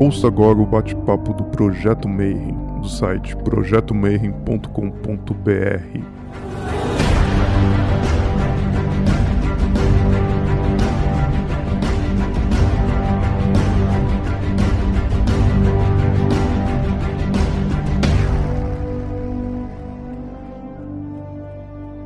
Ouça agora o bate-papo do Projeto Mayhem, do site projetomayhem.com.br.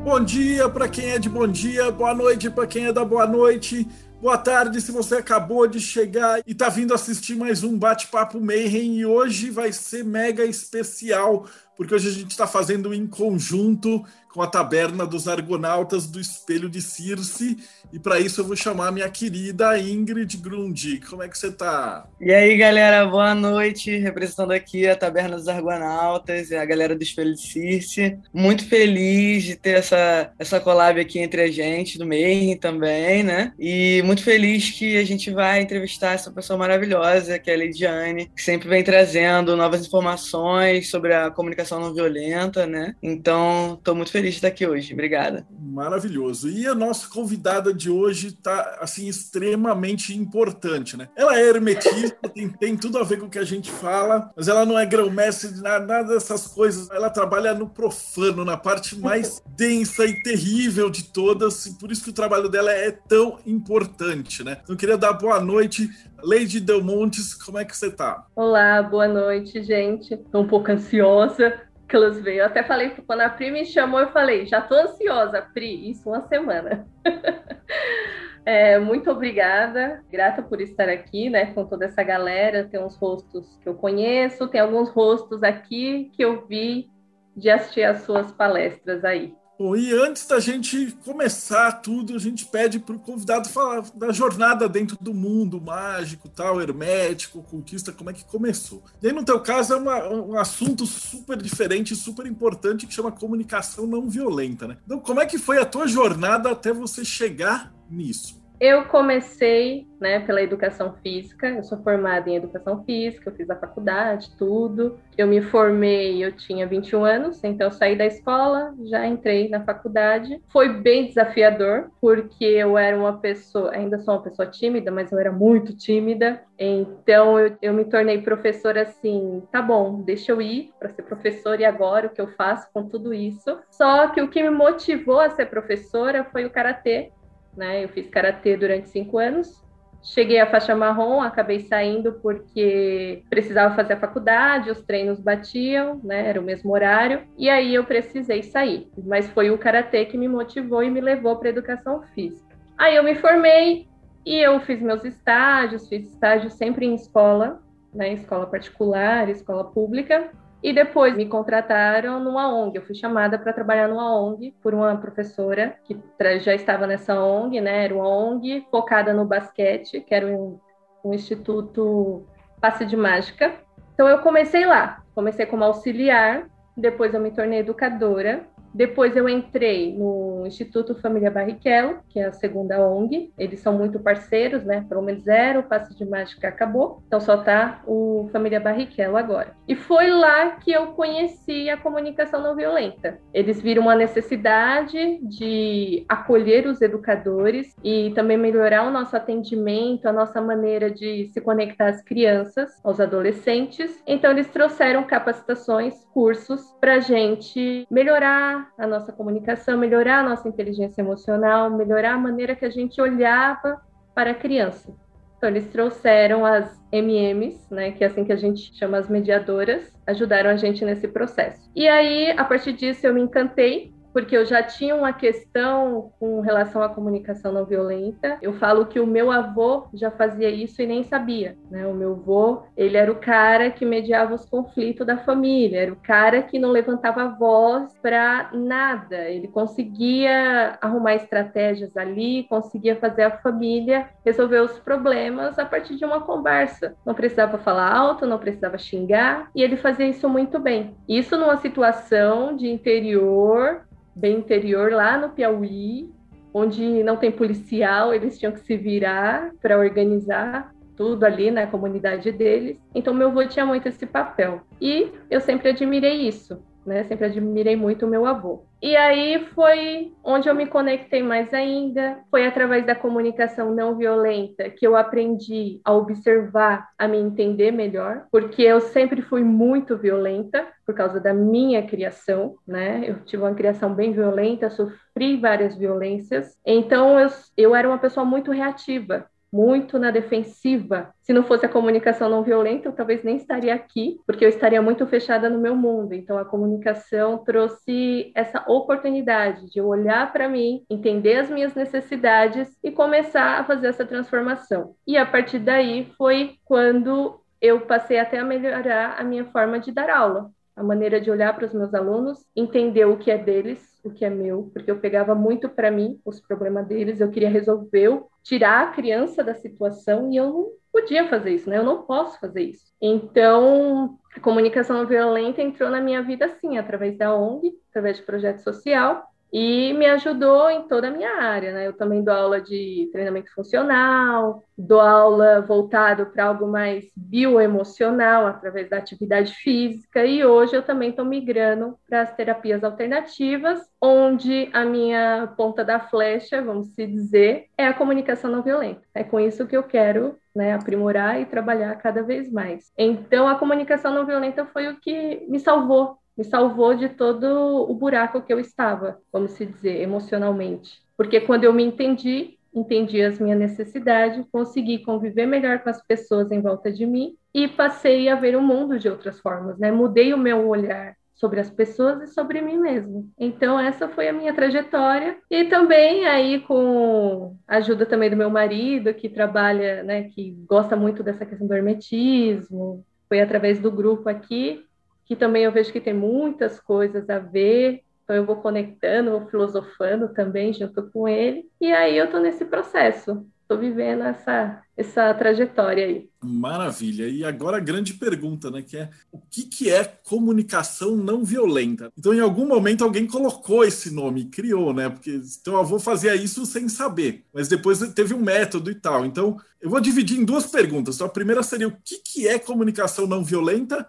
Bom dia para quem é de bom dia, boa noite para quem é da boa noite. Boa tarde, se você acabou de chegar e está vindo assistir mais um Bate-Papo Mayhem. E hoje vai ser mega especial, porque hoje a gente está fazendo em conjunto com a Taberna dos Argonautas do Espelho de Circe. E para isso eu vou chamar minha querida Ingrid Grundy. Como é que você está? E aí, galera, boa noite. Representando aqui a Taberna dos Argonautas e a galera do Espelho de Circe. Muito feliz de ter essa, essa collab aqui entre a gente, do Mayhem também, né? E muito feliz que a gente vai entrevistar essa pessoa maravilhosa, que é a Lidiane, que sempre vem trazendo novas informações sobre a comunicação não violenta, né? Então, estou muito feliz de estar aqui hoje. Obrigada. Maravilhoso. E a nossa convidada de hoje está assim extremamente importante, né? Ela é hermetista, tem, tem, tudo a ver com o que a gente fala, mas ela não é grão-mestre de nada, nada dessas coisas. Ela trabalha no profano, na parte mais densa e terrível de todas, e por isso que o trabalho dela é tão importante, né? Então eu queria dar boa noite Lady Delmontes, como é que você tá? Olá, boa noite, gente. Tô um pouco ansiosa, que elas veio. Eu até falei, quando a Pri me chamou, eu falei, já tô ansiosa, Pri, isso uma semana. é, muito obrigada, grata por estar aqui, né, com toda essa galera. Tem uns rostos que eu conheço, tem alguns rostos aqui que eu vi de assistir as suas palestras aí. Bom, e antes da gente começar tudo, a gente pede para o convidado falar da jornada dentro do mundo mágico, tal, hermético, ocultista, como é que começou. E aí, no teu caso, é uma, um assunto super diferente, super importante, que chama comunicação não violenta, né? Então, como é que foi a tua jornada até você chegar nisso? Eu comecei né, pela educação física, eu sou formada em educação física, eu fiz a faculdade, tudo. Eu me formei, eu tinha 21 anos, então saí da escola, já entrei na faculdade. Foi bem desafiador, porque eu era uma pessoa, ainda sou uma pessoa tímida, mas eu era muito tímida. Então eu, eu me tornei professora assim, tá bom, deixa eu ir para ser professora e agora o que eu faço com tudo isso. Só que o que me motivou a ser professora foi o karatê né? Eu fiz karatê durante cinco anos. Cheguei à faixa marrom, acabei saindo porque precisava fazer a faculdade, os treinos batiam, né? Era o mesmo horário. E aí eu precisei sair. Mas foi o karatê que me motivou e me levou para educação física. Aí eu me formei e eu fiz meus estágios, fiz estágio sempre em escola, né? Escola particular, escola pública. E depois me contrataram numa ONG. Eu fui chamada para trabalhar numa ONG por uma professora que já estava nessa ONG, né? Era uma ONG focada no basquete, que era um, um instituto passe de mágica. Então eu comecei lá. Comecei como auxiliar, depois eu me tornei educadora depois eu entrei no Instituto Família Barrichello, que é a segunda ONG. Eles são muito parceiros, né? Pelo menos zero, o passe de mágica acabou. Então só tá o Família Barrichello agora. E foi lá que eu conheci a comunicação não violenta. Eles viram uma necessidade de acolher os educadores e também melhorar o nosso atendimento, a nossa maneira de se conectar às crianças, aos adolescentes. Então eles trouxeram capacitações, cursos para gente melhorar a nossa comunicação, melhorar a nossa inteligência emocional, melhorar a maneira que a gente olhava para a criança. Então, eles trouxeram as MMs, né, que é assim que a gente chama as mediadoras, ajudaram a gente nesse processo. E aí, a partir disso, eu me encantei porque eu já tinha uma questão com relação à comunicação não violenta. Eu falo que o meu avô já fazia isso e nem sabia, né? O meu avô, ele era o cara que mediava os conflitos da família, era o cara que não levantava voz para nada. Ele conseguia arrumar estratégias ali, conseguia fazer a família resolver os problemas a partir de uma conversa. Não precisava falar alto, não precisava xingar, e ele fazia isso muito bem. Isso numa situação de interior bem interior, lá no Piauí, onde não tem policial, eles tinham que se virar para organizar tudo ali na comunidade deles. Então, meu avô tinha muito esse papel. E eu sempre admirei isso. Né? Sempre admirei muito o meu avô. E aí foi onde eu me conectei mais ainda. Foi através da comunicação não violenta que eu aprendi a observar, a me entender melhor, porque eu sempre fui muito violenta por causa da minha criação, né? Eu tive uma criação bem violenta, sofri várias violências. Então eu, eu era uma pessoa muito reativa muito na defensiva. Se não fosse a comunicação não violenta, eu talvez nem estaria aqui, porque eu estaria muito fechada no meu mundo. Então, a comunicação trouxe essa oportunidade de olhar para mim, entender as minhas necessidades e começar a fazer essa transformação. E a partir daí foi quando eu passei até a melhorar a minha forma de dar aula a maneira de olhar para os meus alunos, entender o que é deles, o que é meu, porque eu pegava muito para mim os problemas deles, eu queria resolver, tirar a criança da situação e eu não podia fazer isso, né? Eu não posso fazer isso. Então, a comunicação violenta entrou na minha vida assim, através da ONG, através de projeto social, e me ajudou em toda a minha área, né? Eu também dou aula de treinamento funcional, dou aula voltado para algo mais bioemocional através da atividade física e hoje eu também estou migrando para as terapias alternativas, onde a minha ponta da flecha, vamos se dizer, é a comunicação não violenta. É com isso que eu quero né, aprimorar e trabalhar cada vez mais. Então, a comunicação não violenta foi o que me salvou me salvou de todo o buraco que eu estava, vamos se dizer, emocionalmente. Porque quando eu me entendi, entendi as minhas necessidades, consegui conviver melhor com as pessoas em volta de mim e passei a ver o mundo de outras formas, né? Mudei o meu olhar sobre as pessoas e sobre mim mesmo. Então essa foi a minha trajetória e também aí com a ajuda também do meu marido que trabalha, né, que gosta muito dessa questão do hermetismo, foi através do grupo aqui que também eu vejo que tem muitas coisas a ver, então eu vou conectando, vou filosofando também junto com ele, e aí eu estou nesse processo, estou vivendo essa, essa trajetória aí. Maravilha. E agora a grande pergunta, né, que é o que, que é comunicação não violenta? Então, em algum momento alguém colocou esse nome, criou, né? Porque teu avô fazia isso sem saber, mas depois teve um método e tal. Então, eu vou dividir em duas perguntas. Então, a primeira seria o que, que é comunicação não violenta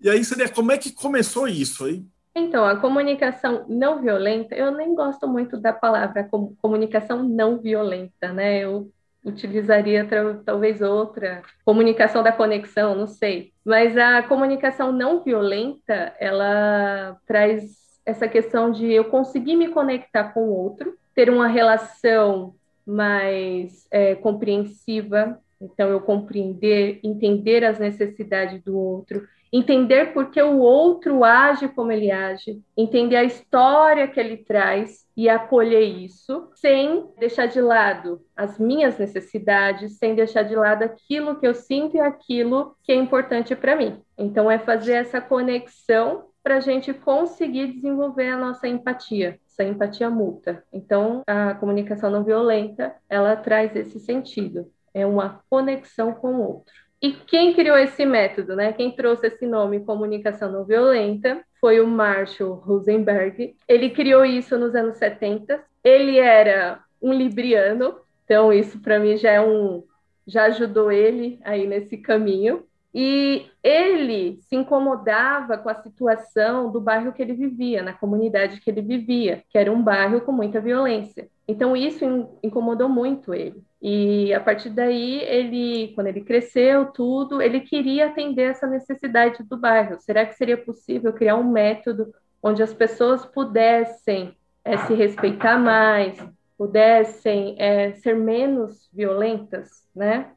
e aí seria como é que começou isso aí? Então, a comunicação não violenta, eu nem gosto muito da palavra comunicação não violenta, né? Eu utilizaria talvez outra, comunicação da conexão, não sei. Mas a comunicação não violenta, ela traz essa questão de eu conseguir me conectar com o outro, ter uma relação mais é, compreensiva, então eu compreender, entender as necessidades do outro entender por que o outro age como ele age, entender a história que ele traz e acolher isso, sem deixar de lado as minhas necessidades, sem deixar de lado aquilo que eu sinto e aquilo que é importante para mim. Então, é fazer essa conexão para a gente conseguir desenvolver a nossa empatia, essa empatia mútua. Então, a comunicação não violenta, ela traz esse sentido, é uma conexão com o outro. E quem criou esse método, né? Quem trouxe esse nome comunicação não violenta foi o Marshall Rosenberg. Ele criou isso nos anos 70. Ele era um libriano, então isso para mim já é um já ajudou ele aí nesse caminho. E ele se incomodava com a situação do bairro que ele vivia, na comunidade que ele vivia, que era um bairro com muita violência. Então isso incomodou muito ele. E a partir daí, ele, quando ele cresceu, tudo, ele queria atender essa necessidade do bairro. Será que seria possível criar um método onde as pessoas pudessem é, se respeitar mais, pudessem é, ser menos violentas, né?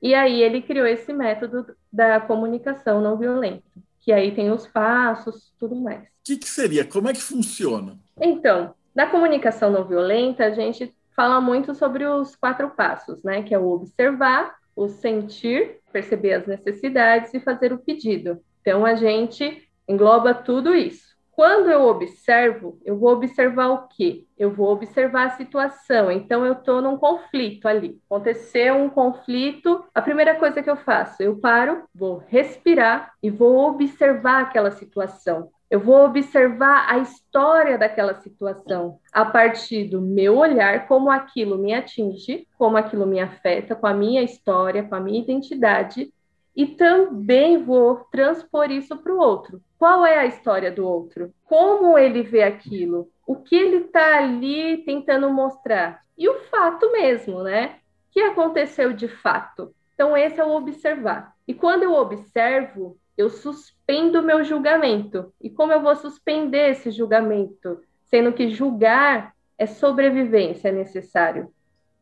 E aí ele criou esse método da comunicação não violenta, que aí tem os passos, tudo mais. O que, que seria? Como é que funciona? Então, na comunicação não violenta, a gente fala muito sobre os quatro passos, né? Que é o observar, o sentir, perceber as necessidades e fazer o pedido. Então a gente engloba tudo isso. Quando eu observo, eu vou observar o quê? Eu vou observar a situação. Então, eu estou num conflito ali. Aconteceu um conflito. A primeira coisa que eu faço, eu paro, vou respirar e vou observar aquela situação. Eu vou observar a história daquela situação a partir do meu olhar, como aquilo me atinge, como aquilo me afeta, com a minha história, com a minha identidade, e também vou transpor isso para o outro. Qual é a história do outro? Como ele vê aquilo? O que ele está ali tentando mostrar? E o fato mesmo, né? O que aconteceu de fato? Então, esse é o observar. E quando eu observo, eu suspendo meu julgamento. E como eu vou suspender esse julgamento? Sendo que julgar é sobrevivência, é necessário.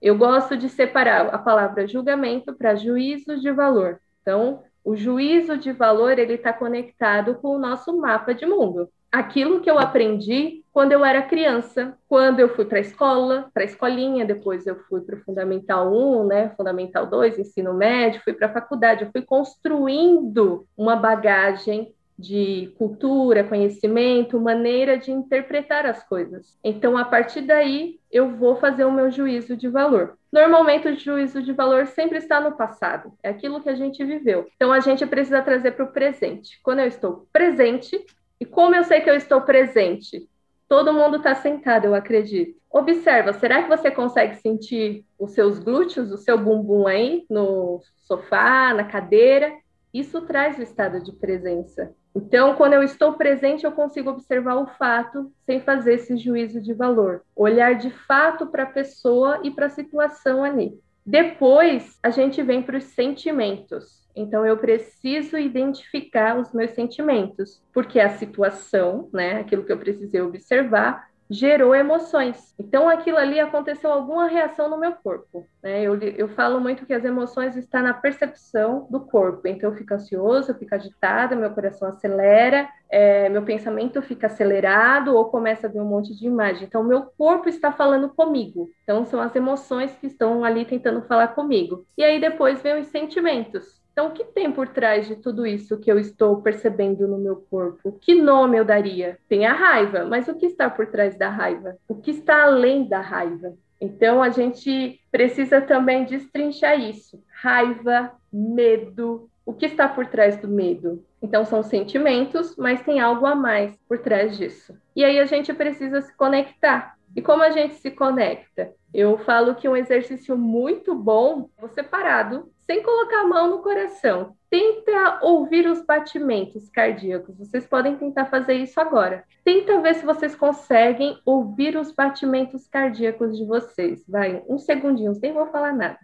Eu gosto de separar a palavra julgamento para juízo de valor. Então, o juízo de valor ele está conectado com o nosso mapa de mundo. Aquilo que eu aprendi quando eu era criança, quando eu fui para a escola, para a escolinha, depois eu fui para o Fundamental 1, né, Fundamental 2, ensino médio, fui para a faculdade, eu fui construindo uma bagagem de cultura, conhecimento, maneira de interpretar as coisas. Então, a partir daí, eu vou fazer o meu juízo de valor. Normalmente, o juízo de valor sempre está no passado, é aquilo que a gente viveu. Então, a gente precisa trazer para o presente. Quando eu estou presente, e como eu sei que eu estou presente? Todo mundo está sentado, eu acredito. Observa, será que você consegue sentir os seus glúteos, o seu bumbum aí no sofá, na cadeira? Isso traz o estado de presença. Então, quando eu estou presente, eu consigo observar o fato sem fazer esse juízo de valor. Olhar de fato para a pessoa e para a situação ali. Depois, a gente vem para os sentimentos. Então, eu preciso identificar os meus sentimentos, porque a situação, né, aquilo que eu precisei observar, gerou emoções. Então, aquilo ali aconteceu alguma reação no meu corpo. Né? Eu, eu falo muito que as emoções estão na percepção do corpo. Então, eu fico ansioso, eu fico agitada, meu coração acelera, é, meu pensamento fica acelerado ou começa a vir um monte de imagem. Então, meu corpo está falando comigo. Então, são as emoções que estão ali tentando falar comigo. E aí, depois vem os sentimentos. Então, o que tem por trás de tudo isso que eu estou percebendo no meu corpo? Que nome eu daria? Tem a raiva, mas o que está por trás da raiva? O que está além da raiva? Então, a gente precisa também destrinchar isso. Raiva, medo. O que está por trás do medo? Então, são sentimentos, mas tem algo a mais por trás disso. E aí a gente precisa se conectar. E como a gente se conecta? Eu falo que um exercício muito bom você parado sem colocar a mão no coração. Tenta ouvir os batimentos cardíacos. Vocês podem tentar fazer isso agora. Tenta ver se vocês conseguem ouvir os batimentos cardíacos de vocês. Vai, um segundinho, sem vou falar nada.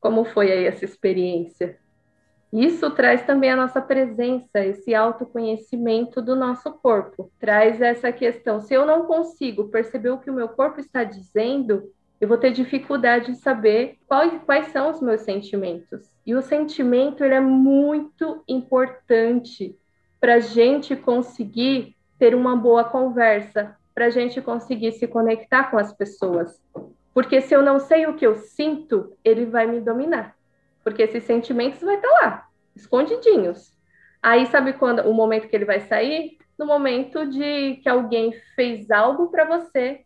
Como foi aí essa experiência? Isso traz também a nossa presença, esse autoconhecimento do nosso corpo. Traz essa questão. Se eu não consigo perceber o que o meu corpo está dizendo, eu vou ter dificuldade de saber quais, quais são os meus sentimentos. E o sentimento ele é muito importante para a gente conseguir ter uma boa conversa, para a gente conseguir se conectar com as pessoas. Porque se eu não sei o que eu sinto, ele vai me dominar porque esses sentimentos vai estar tá lá, escondidinhos. Aí sabe quando o momento que ele vai sair? No momento de que alguém fez algo para você,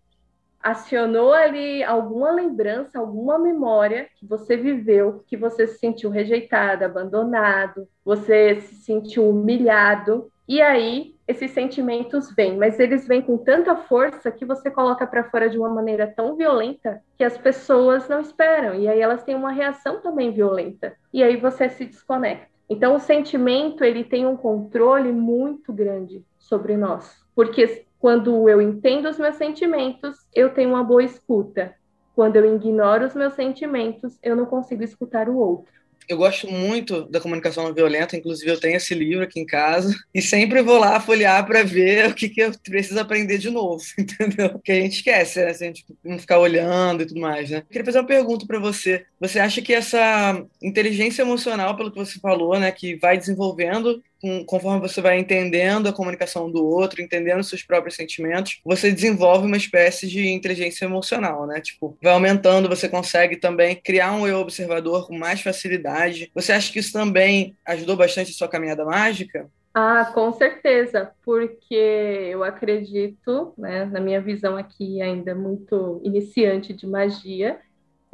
acionou ali alguma lembrança, alguma memória que você viveu, que você se sentiu rejeitado, abandonado, você se sentiu humilhado, e aí esses sentimentos vêm, mas eles vêm com tanta força que você coloca para fora de uma maneira tão violenta que as pessoas não esperam, e aí elas têm uma reação também violenta, e aí você se desconecta. Então o sentimento ele tem um controle muito grande sobre nós, porque quando eu entendo os meus sentimentos, eu tenho uma boa escuta. Quando eu ignoro os meus sentimentos, eu não consigo escutar o outro eu gosto muito da comunicação não violenta, inclusive eu tenho esse livro aqui em casa e sempre vou lá folhear para ver o que, que eu preciso aprender de novo, entendeu? Que a gente esquece, né? Se a gente não ficar olhando e tudo mais, né? Eu queria fazer uma pergunta para você. Você acha que essa inteligência emocional, pelo que você falou, né, que vai desenvolvendo conforme você vai entendendo a comunicação do outro, entendendo seus próprios sentimentos, você desenvolve uma espécie de inteligência emocional, né? Tipo, vai aumentando, você consegue também criar um eu observador com mais facilidade. Você acha que isso também ajudou bastante a sua caminhada mágica? Ah, com certeza, porque eu acredito, né, na minha visão aqui ainda muito iniciante de magia,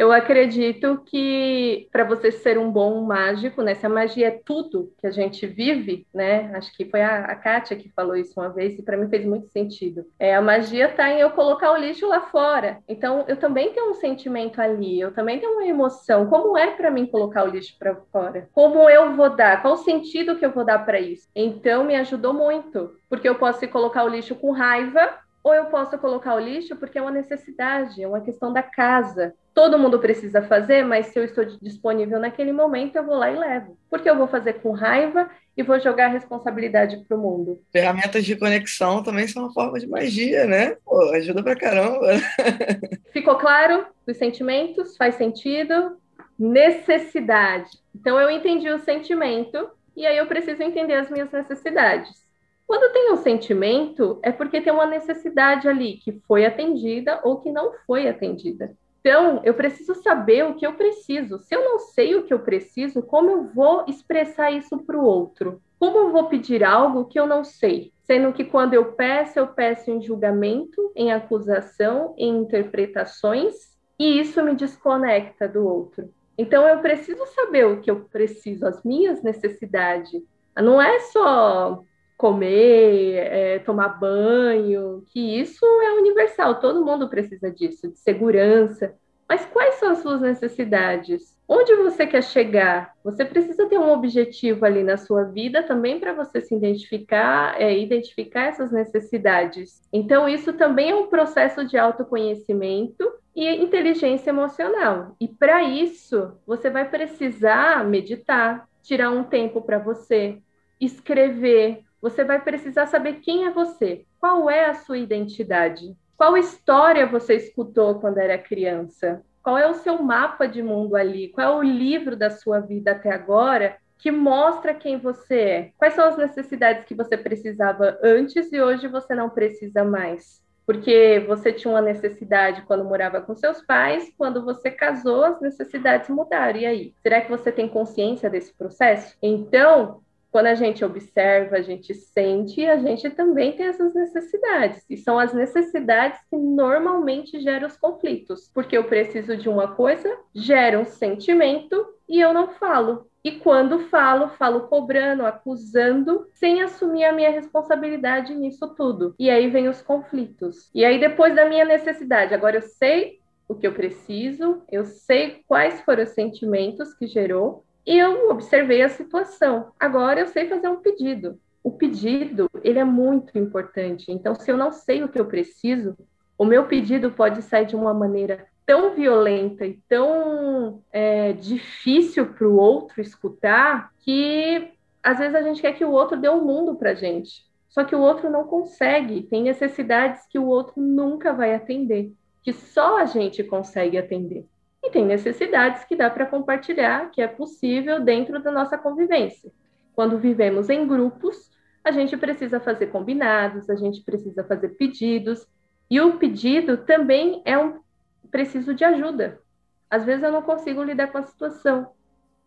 Eu acredito que para você ser um bom mágico, né? Se a magia é tudo que a gente vive, né? Acho que foi a, a Kátia que falou isso uma vez e para mim fez muito sentido. É, a magia está em eu colocar o lixo lá fora. Então eu também tenho um sentimento ali, eu também tenho uma emoção. Como é para mim colocar o lixo para fora? Como eu vou dar? Qual o sentido que eu vou dar para isso? Então me ajudou muito, porque eu posso colocar o lixo com raiva ou eu posso colocar o lixo porque é uma necessidade, é uma questão da casa. Todo mundo precisa fazer, mas se eu estou disponível naquele momento, eu vou lá e levo. Porque eu vou fazer com raiva e vou jogar a responsabilidade para o mundo. Ferramentas de conexão também são uma forma de magia, né? Pô, ajuda pra caramba. Ficou claro os sentimentos? Faz sentido? Necessidade. Então eu entendi o sentimento e aí eu preciso entender as minhas necessidades. Quando tem um sentimento, é porque tem uma necessidade ali que foi atendida ou que não foi atendida. Então, eu preciso saber o que eu preciso. Se eu não sei o que eu preciso, como eu vou expressar isso para o outro? Como eu vou pedir algo que eu não sei? Sendo que quando eu peço, eu peço em julgamento, em acusação, em interpretações, e isso me desconecta do outro. Então, eu preciso saber o que eu preciso, as minhas necessidades. Não é só comer, é, tomar banho, que isso é universal, todo mundo precisa disso, de segurança. Mas quais são as suas necessidades? Onde você quer chegar? Você precisa ter um objetivo ali na sua vida também para você se identificar, é, identificar essas necessidades. Então, isso também é um processo de autoconhecimento e inteligência emocional. E para isso, você vai precisar meditar, tirar um tempo para você, escrever, você vai precisar saber quem é você, qual é a sua identidade, qual história você escutou quando era criança, qual é o seu mapa de mundo ali, qual é o livro da sua vida até agora que mostra quem você é, quais são as necessidades que você precisava antes e hoje você não precisa mais. Porque você tinha uma necessidade quando morava com seus pais, quando você casou, as necessidades mudaram. E aí? Será que você tem consciência desse processo? Então, quando a gente observa, a gente sente, a gente também tem essas necessidades. E são as necessidades que normalmente geram os conflitos. Porque eu preciso de uma coisa, gera um sentimento e eu não falo. E quando falo, falo cobrando, acusando, sem assumir a minha responsabilidade nisso tudo. E aí vem os conflitos. E aí, depois da minha necessidade, agora eu sei o que eu preciso, eu sei quais foram os sentimentos que gerou, e eu observei a situação. Agora eu sei fazer um pedido. O pedido, ele é muito importante. Então, se eu não sei o que eu preciso, o meu pedido pode sair de uma maneira tão violenta e tão é, difícil para o outro escutar que às vezes a gente quer que o outro dê o um mundo para gente. Só que o outro não consegue, tem necessidades que o outro nunca vai atender, que só a gente consegue atender. E tem necessidades que dá para compartilhar, que é possível dentro da nossa convivência. Quando vivemos em grupos, a gente precisa fazer combinados, a gente precisa fazer pedidos, e o pedido também é um preciso de ajuda. Às vezes eu não consigo lidar com a situação.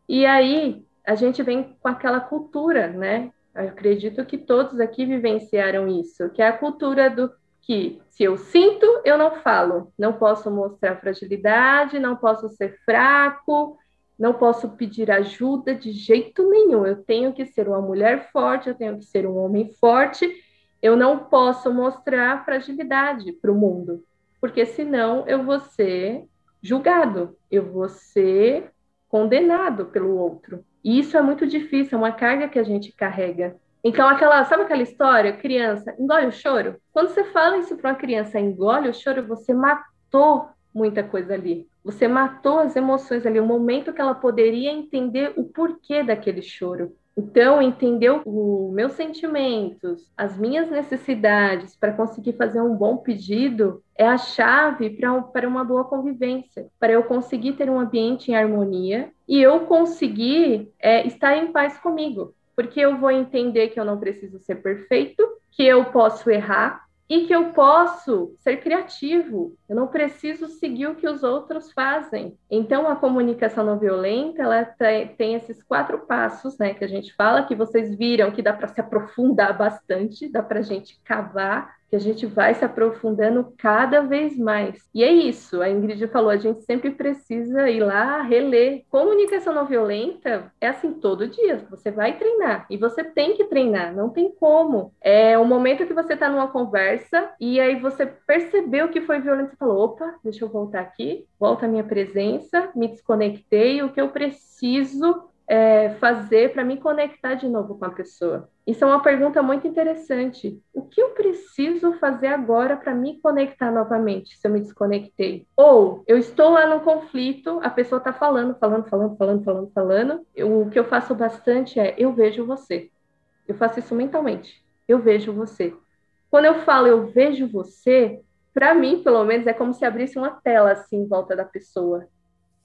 E aí a gente vem com aquela cultura, né? Eu acredito que todos aqui vivenciaram isso, que é a cultura do que se eu sinto, eu não falo. Não posso mostrar fragilidade, não posso ser fraco, não posso pedir ajuda de jeito nenhum. Eu tenho que ser uma mulher forte, eu tenho que ser um homem forte. Eu não posso mostrar fragilidade para o mundo, porque senão eu vou ser julgado, eu vou ser condenado pelo outro. E isso é muito difícil, é uma carga que a gente carrega. Então, aquela, sabe aquela história, criança, engole o choro? Quando você fala isso para uma criança, engole o choro, você matou muita coisa ali. Você matou as emoções ali, o momento que ela poderia entender o porquê daquele choro. Então, entender os meus sentimentos, as minhas necessidades para conseguir fazer um bom pedido é a chave para uma boa convivência, para eu conseguir ter um ambiente em harmonia e eu conseguir é, estar em paz comigo porque eu vou entender que eu não preciso ser perfeito, que eu posso errar e que eu posso ser criativo. Eu não preciso seguir o que os outros fazem. Então, a comunicação não violenta, ela tem esses quatro passos, né, que a gente fala, que vocês viram que dá para se aprofundar bastante, dá para a gente cavar que a gente vai se aprofundando cada vez mais. E é isso, a Ingrid falou, a gente sempre precisa ir lá reler. Comunicação não violenta é assim todo dia, você vai treinar e você tem que treinar, não tem como. É o momento que você está numa conversa e aí você percebeu que foi violento, você falou, opa, deixa eu voltar aqui, volta a minha presença, me desconectei, o que eu preciso é, fazer para me conectar de novo com a pessoa? Isso é uma pergunta muito interessante. O que eu preciso fazer agora para me conectar novamente, se eu me desconectei? Ou eu estou lá no conflito, a pessoa está falando, falando, falando, falando, falando, falando. Eu, o que eu faço bastante é eu vejo você. Eu faço isso mentalmente. Eu vejo você. Quando eu falo eu vejo você, para mim, pelo menos, é como se abrisse uma tela assim em volta da pessoa.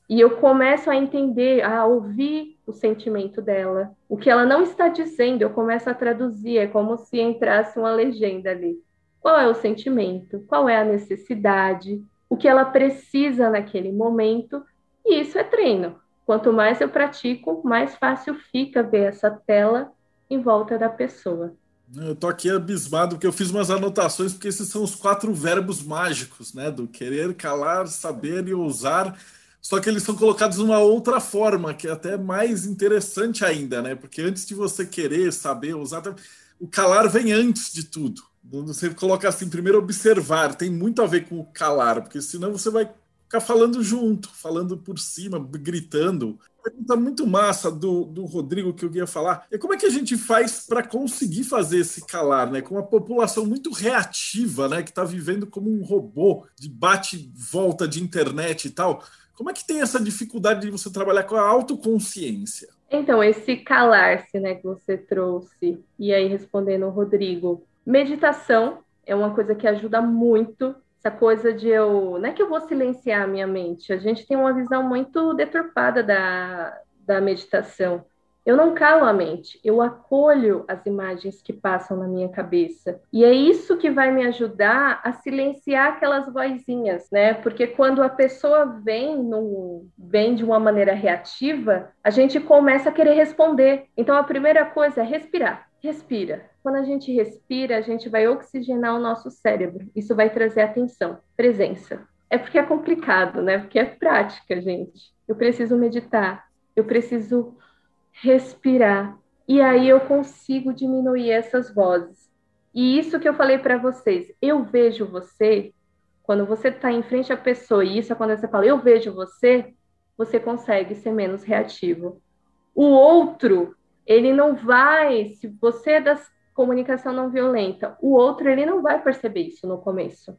E eu começo a entender, a ouvir o sentimento dela. O que ela não está dizendo, eu começo a traduzir, é como se entrasse uma legenda ali. Qual é o sentimento? Qual é a necessidade? O que ela precisa naquele momento? E isso é treino. Quanto mais eu pratico, mais fácil fica ver essa tela em volta da pessoa. Eu tô aqui abismado porque eu fiz umas anotações porque esses são os quatro verbos mágicos, né? Do querer, calar, saber e ousar só que eles são colocados de uma outra forma, que é até mais interessante ainda, né? Porque antes de você querer saber usar, o calar vem antes de tudo. Você coloca assim, primeiro observar, tem muito a ver com o calar, porque senão você vai ficar falando junto, falando por cima, gritando. Pergunta muito massa do, do Rodrigo que eu queria falar é como é que a gente faz para conseguir fazer esse calar, né? Com uma população muito reativa, né? Que está vivendo como um robô de bate-volta de internet e tal. Como é que tem essa dificuldade de você trabalhar com a autoconsciência? Então, esse calar-se, né, que você trouxe, e aí respondendo o Rodrigo, meditação é uma coisa que ajuda muito. Essa coisa de eu. Não é que eu vou silenciar a minha mente, a gente tem uma visão muito deturpada da, da meditação. Eu não calo a mente, eu acolho as imagens que passam na minha cabeça. E é isso que vai me ajudar a silenciar aquelas vozinhas, né? Porque quando a pessoa vem, no, vem de uma maneira reativa, a gente começa a querer responder. Então a primeira coisa é respirar. Respira. Quando a gente respira, a gente vai oxigenar o nosso cérebro. Isso vai trazer atenção, presença. É porque é complicado, né? Porque é prática, gente. Eu preciso meditar, eu preciso respirar. E aí eu consigo diminuir essas vozes. E isso que eu falei para vocês, eu vejo você, quando você está em frente à pessoa, e isso é quando você fala, eu vejo você, você consegue ser menos reativo. O outro, ele não vai, se você é da comunicação não violenta, o outro, ele não vai perceber isso no começo.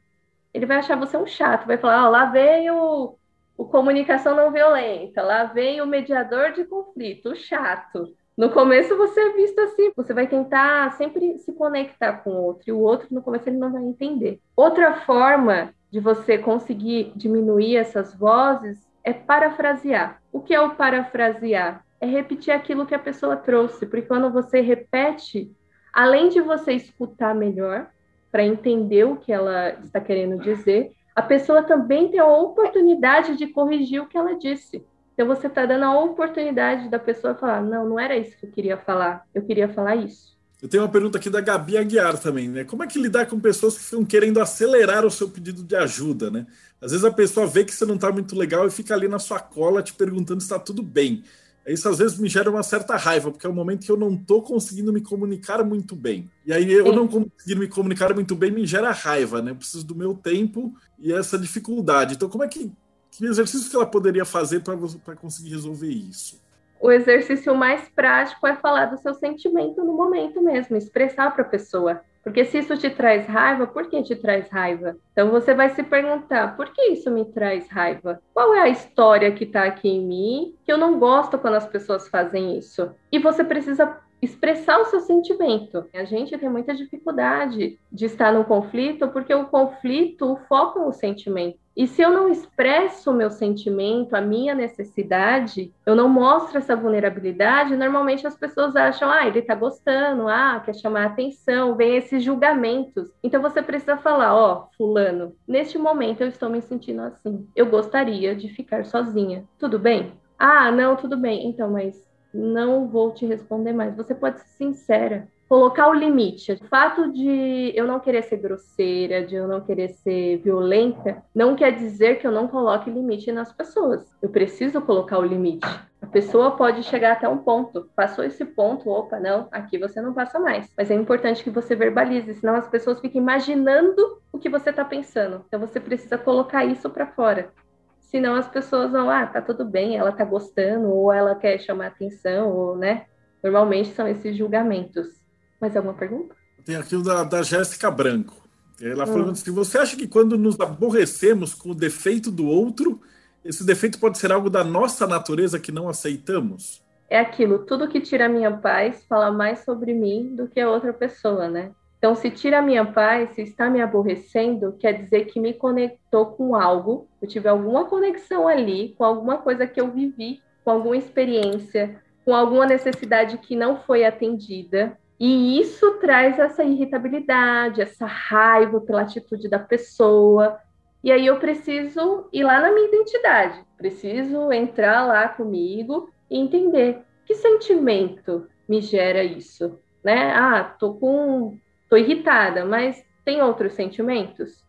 Ele vai achar você um chato, vai falar, oh, lá veio o comunicação não violenta, lá vem o mediador de conflito, o chato. No começo você é visto assim, você vai tentar sempre se conectar com o outro, e o outro no começo ele não vai entender. Outra forma de você conseguir diminuir essas vozes é parafrasear. O que é o parafrasear? É repetir aquilo que a pessoa trouxe, porque quando você repete, além de você escutar melhor, para entender o que ela está querendo dizer, a pessoa também tem a oportunidade de corrigir o que ela disse. Então você está dando a oportunidade da pessoa falar: não, não era isso que eu queria falar, eu queria falar isso. Eu tenho uma pergunta aqui da Gabi Aguiar também, né? Como é que lidar com pessoas que estão querendo acelerar o seu pedido de ajuda, né? Às vezes a pessoa vê que você não está muito legal e fica ali na sua cola te perguntando se está tudo bem. Isso às vezes me gera uma certa raiva, porque é o um momento que eu não estou conseguindo me comunicar muito bem. E aí eu não conseguindo me comunicar muito bem me gera raiva, né? Eu preciso do meu tempo e essa dificuldade. Então, como é que que exercício que ela poderia fazer para conseguir resolver isso? O exercício mais prático é falar do seu sentimento no momento mesmo, expressar para a pessoa. Porque se isso te traz raiva, por que te traz raiva? Então você vai se perguntar: por que isso me traz raiva? Qual é a história que está aqui em mim que eu não gosto quando as pessoas fazem isso? E você precisa expressar o seu sentimento. A gente tem muita dificuldade de estar no conflito porque o conflito foca no sentimento. E se eu não expresso o meu sentimento, a minha necessidade, eu não mostro essa vulnerabilidade, normalmente as pessoas acham, ah, ele tá gostando, ah, quer chamar atenção, vem esses julgamentos. Então você precisa falar, ó, oh, fulano, neste momento eu estou me sentindo assim. Eu gostaria de ficar sozinha. Tudo bem? Ah, não, tudo bem. Então, mas não vou te responder mais. Você pode ser sincera. Colocar o limite. O fato de eu não querer ser grosseira, de eu não querer ser violenta, não quer dizer que eu não coloque limite nas pessoas. Eu preciso colocar o limite. A pessoa pode chegar até um ponto. Passou esse ponto, opa, não, aqui você não passa mais. Mas é importante que você verbalize, senão as pessoas ficam imaginando o que você está pensando. Então você precisa colocar isso para fora. Senão as pessoas vão, ah, tá tudo bem, ela tá gostando, ou ela quer chamar atenção, ou, né? Normalmente são esses julgamentos. Mais alguma pergunta? Tem aqui o da, da Jéssica Branco. Ela hum. falando assim: você acha que quando nos aborrecemos com o defeito do outro, esse defeito pode ser algo da nossa natureza que não aceitamos? É aquilo, tudo que tira a minha paz fala mais sobre mim do que a outra pessoa, né? Então, se tira a minha paz, se está me aborrecendo, quer dizer que me conectou com algo, eu tive alguma conexão ali, com alguma coisa que eu vivi, com alguma experiência, com alguma necessidade que não foi atendida, e isso traz essa irritabilidade, essa raiva pela atitude da pessoa. E aí eu preciso ir lá na minha identidade, preciso entrar lá comigo e entender que sentimento me gera isso, né? Ah, tô com tô irritada, mas tem outros sentimentos?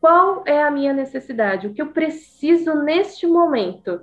Qual é a minha necessidade? O que eu preciso neste momento?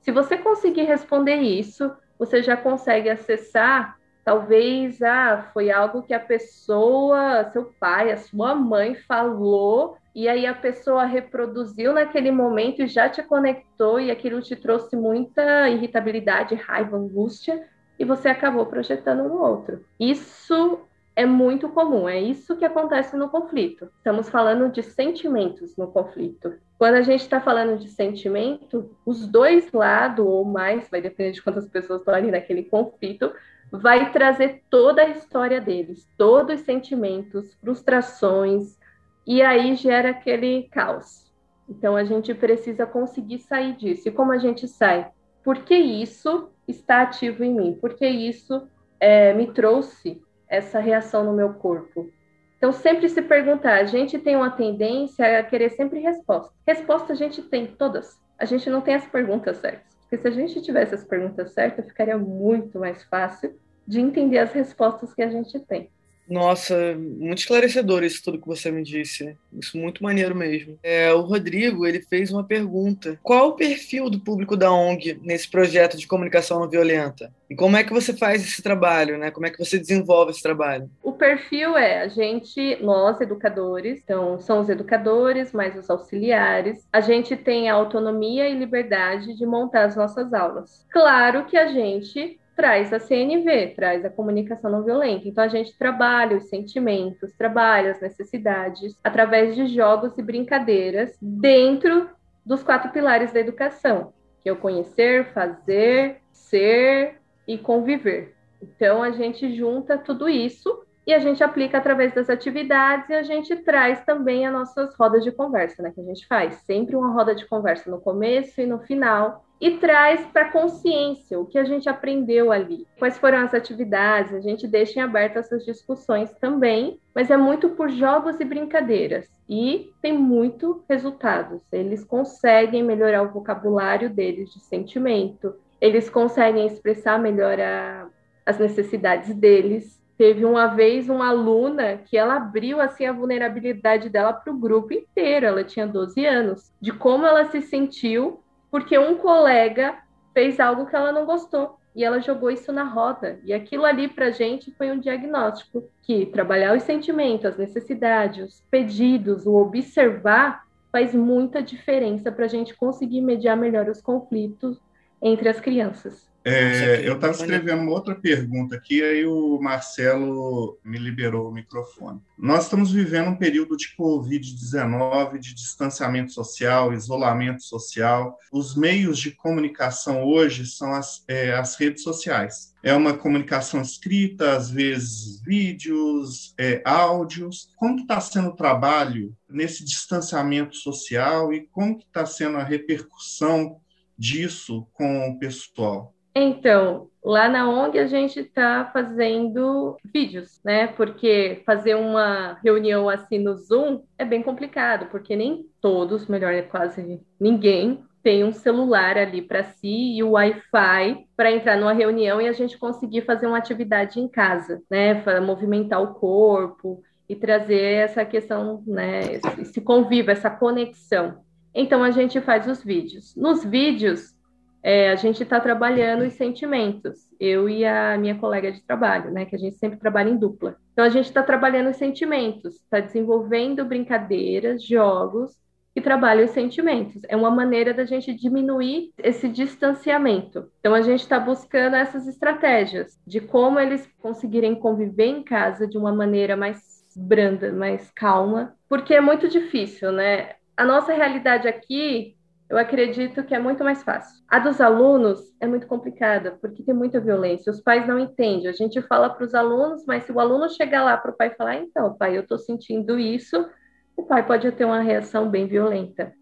Se você conseguir responder isso, você já consegue acessar Talvez ah, foi algo que a pessoa, seu pai, a sua mãe falou, e aí a pessoa reproduziu naquele momento e já te conectou, e aquilo te trouxe muita irritabilidade, raiva, angústia, e você acabou projetando no outro. Isso é muito comum, é isso que acontece no conflito. Estamos falando de sentimentos no conflito. Quando a gente está falando de sentimento, os dois lados ou mais, vai depender de quantas pessoas estão ali naquele conflito, vai trazer toda a história deles, todos os sentimentos, frustrações, e aí gera aquele caos. Então a gente precisa conseguir sair disso. E como a gente sai? Por que isso está ativo em mim? Por que isso é, me trouxe essa reação no meu corpo? Então, sempre se perguntar, a gente tem uma tendência a querer sempre resposta. Resposta a gente tem, todas. A gente não tem as perguntas certas. Porque se a gente tivesse as perguntas certas, ficaria muito mais fácil de entender as respostas que a gente tem. Nossa, muito esclarecedor isso tudo que você me disse. Isso muito maneiro mesmo. É, o Rodrigo, ele fez uma pergunta. Qual o perfil do público da ONG nesse projeto de comunicação não violenta? E como é que você faz esse trabalho, né? Como é que você desenvolve esse trabalho? O perfil é a gente, nós educadores, então são os educadores, mais os auxiliares. A gente tem a autonomia e liberdade de montar as nossas aulas. Claro que a gente traz a CNV, traz a comunicação não violenta. Então a gente trabalha os sentimentos, trabalha as necessidades através de jogos e brincadeiras dentro dos quatro pilares da educação, que é o conhecer, fazer, ser e conviver. Então a gente junta tudo isso e a gente aplica através das atividades e a gente traz também as nossas rodas de conversa, né? Que a gente faz sempre uma roda de conversa no começo e no final e traz para consciência o que a gente aprendeu ali, quais foram as atividades, a gente deixa em aberto essas discussões também, mas é muito por jogos e brincadeiras e tem muito resultados. Eles conseguem melhorar o vocabulário deles de sentimento, eles conseguem expressar melhor a, as necessidades deles. Teve uma vez uma aluna que ela abriu assim a vulnerabilidade dela para o grupo inteiro. Ela tinha 12 anos, de como ela se sentiu porque um colega fez algo que ela não gostou e ela jogou isso na roda. E aquilo ali para gente foi um diagnóstico que trabalhar os sentimentos, as necessidades, os pedidos, o observar faz muita diferença para a gente conseguir mediar melhor os conflitos entre as crianças. É, eu estava escrevendo uma outra pergunta aqui, aí o Marcelo me liberou o microfone. Nós estamos vivendo um período de Covid-19, de distanciamento social, isolamento social. Os meios de comunicação hoje são as, é, as redes sociais. É uma comunicação escrita, às vezes vídeos, é, áudios. Como está sendo o trabalho nesse distanciamento social e como está sendo a repercussão disso com o pessoal? Então, lá na ONG a gente está fazendo vídeos, né? Porque fazer uma reunião assim no Zoom é bem complicado, porque nem todos, melhor é quase ninguém, tem um celular ali para si e o Wi-Fi para entrar numa reunião e a gente conseguir fazer uma atividade em casa, né? Para movimentar o corpo e trazer essa questão, né? Esse convívio, essa conexão. Então a gente faz os vídeos. Nos vídeos é, a gente está trabalhando os sentimentos, eu e a minha colega de trabalho, né? Que a gente sempre trabalha em dupla. Então a gente está trabalhando os sentimentos, está desenvolvendo brincadeiras, jogos que trabalham os sentimentos. É uma maneira da gente diminuir esse distanciamento. Então a gente está buscando essas estratégias de como eles conseguirem conviver em casa de uma maneira mais branda, mais calma, porque é muito difícil, né? A nossa realidade aqui eu acredito que é muito mais fácil. A dos alunos é muito complicada, porque tem muita violência. Os pais não entendem. A gente fala para os alunos, mas se o aluno chegar lá para o pai falar, então, pai, eu estou sentindo isso, o pai pode ter uma reação bem violenta.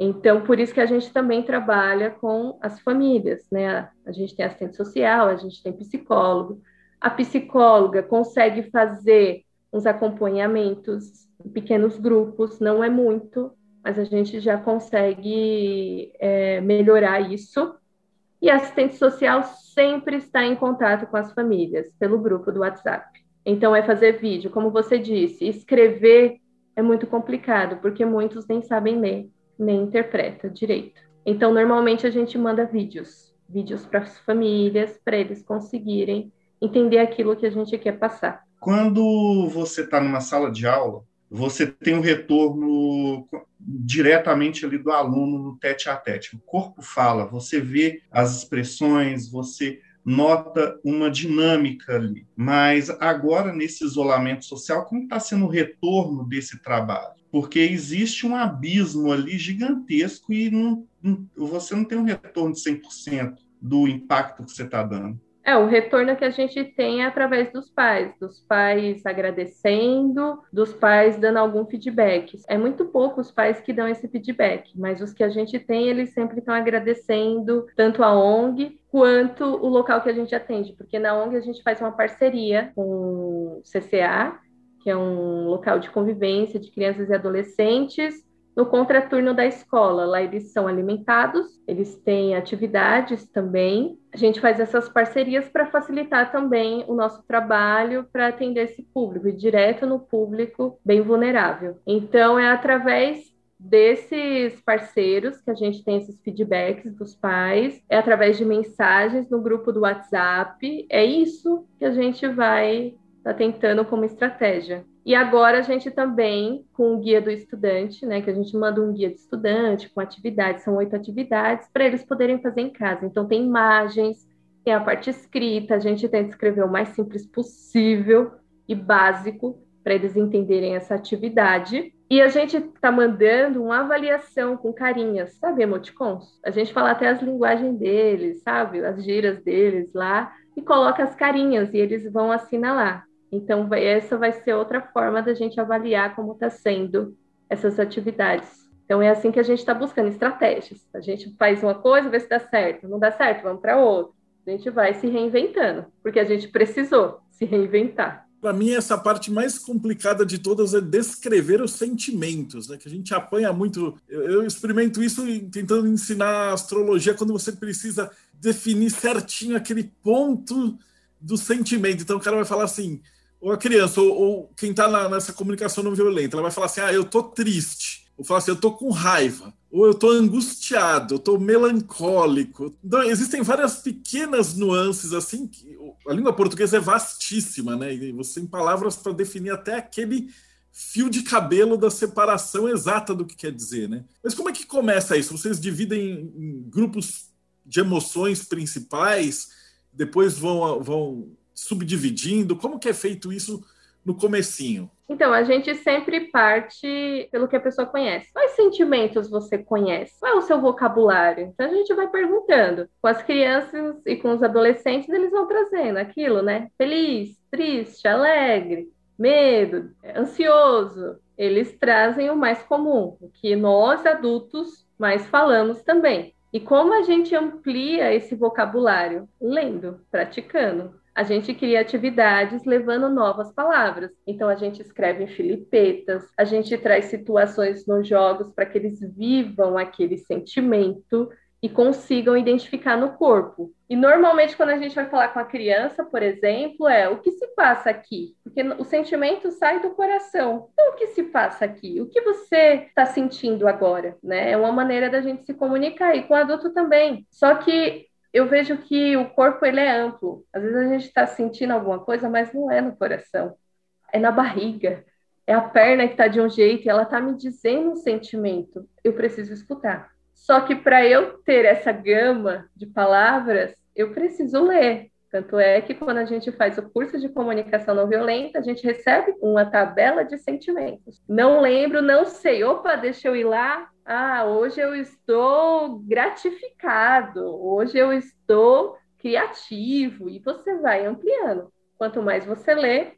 Então, por isso que a gente também trabalha com as famílias, né? A gente tem assistente social, a gente tem psicólogo. A psicóloga consegue fazer uns acompanhamentos em pequenos grupos, não é muito, mas a gente já consegue é, melhorar isso. E assistente social sempre está em contato com as famílias pelo grupo do WhatsApp. Então, é fazer vídeo, como você disse, escrever é muito complicado, porque muitos nem sabem ler, nem interpretam direito. Então, normalmente a gente manda vídeos, vídeos para as famílias, para eles conseguirem entender aquilo que a gente quer passar. Quando você está numa sala de aula, você tem um retorno diretamente ali do aluno no tete a tete. O corpo fala, você vê as expressões, você nota uma dinâmica ali. Mas agora, nesse isolamento social, como está sendo o retorno desse trabalho? Porque existe um abismo ali gigantesco e não, você não tem um retorno de 100% do impacto que você está dando. É, o retorno que a gente tem é através dos pais, dos pais agradecendo, dos pais dando algum feedback. É muito pouco os pais que dão esse feedback, mas os que a gente tem, eles sempre estão agradecendo tanto a ONG quanto o local que a gente atende, porque na ONG a gente faz uma parceria com o CCA, que é um local de convivência de crianças e adolescentes, no contraturno da escola. Lá eles são alimentados, eles têm atividades também. A gente faz essas parcerias para facilitar também o nosso trabalho para atender esse público, e direto no público bem vulnerável. Então, é através desses parceiros que a gente tem esses feedbacks dos pais, é através de mensagens no grupo do WhatsApp. É isso que a gente vai estar tá tentando como estratégia. E agora a gente também, com o guia do estudante, né, que a gente manda um guia de estudante com atividades, são oito atividades, para eles poderem fazer em casa. Então, tem imagens, tem a parte escrita, a gente tenta escrever o mais simples possível e básico para eles entenderem essa atividade. E a gente está mandando uma avaliação com carinhas, sabe, emoticons? A gente fala até as linguagens deles, sabe, as giras deles lá, e coloca as carinhas e eles vão assinalar. Então, essa vai ser outra forma da gente avaliar como está sendo essas atividades. Então, é assim que a gente está buscando estratégias. A gente faz uma coisa, vê se dá certo. Não dá certo, vamos para outra. A gente vai se reinventando, porque a gente precisou se reinventar. Para mim, essa parte mais complicada de todas é descrever os sentimentos, né? Que a gente apanha muito. Eu, eu experimento isso tentando ensinar astrologia quando você precisa definir certinho aquele ponto do sentimento. Então, o cara vai falar assim: ou a criança, ou, ou quem está nessa comunicação não violenta, ela vai falar assim: ah, eu tô triste. Ou falar assim, eu tô com raiva. Ou eu tô angustiado, eu tô melancólico. Então, existem várias pequenas nuances assim que a língua portuguesa é vastíssima, né? E você tem palavras para definir até aquele fio de cabelo da separação exata do que quer dizer, né? Mas como é que começa isso? Vocês dividem em grupos de emoções principais, depois vão, vão subdividindo? Como que é feito isso no comecinho? Então, a gente sempre parte pelo que a pessoa conhece. Quais sentimentos você conhece? Qual é o seu vocabulário? Então, a gente vai perguntando. Com as crianças e com os adolescentes, eles vão trazendo aquilo, né? Feliz, triste, alegre, medo, ansioso. Eles trazem o mais comum, o que nós adultos mais falamos também. E como a gente amplia esse vocabulário? Lendo, praticando a gente cria atividades levando novas palavras. Então, a gente escreve em filipetas, a gente traz situações nos jogos para que eles vivam aquele sentimento e consigam identificar no corpo. E normalmente, quando a gente vai falar com a criança, por exemplo, é o que se passa aqui? Porque o sentimento sai do coração. Então, o que se passa aqui? O que você está sentindo agora? Né? É uma maneira da gente se comunicar e com o adulto também. Só que eu vejo que o corpo ele é amplo. Às vezes a gente está sentindo alguma coisa, mas não é no coração, é na barriga. É a perna que está de um jeito e ela está me dizendo um sentimento. Eu preciso escutar. Só que para eu ter essa gama de palavras, eu preciso ler. Tanto é que quando a gente faz o curso de comunicação não violenta, a gente recebe uma tabela de sentimentos. Não lembro, não sei. Opa, deixa eu ir lá. Ah, hoje eu estou gratificado. Hoje eu estou criativo. E você vai ampliando. Quanto mais você lê,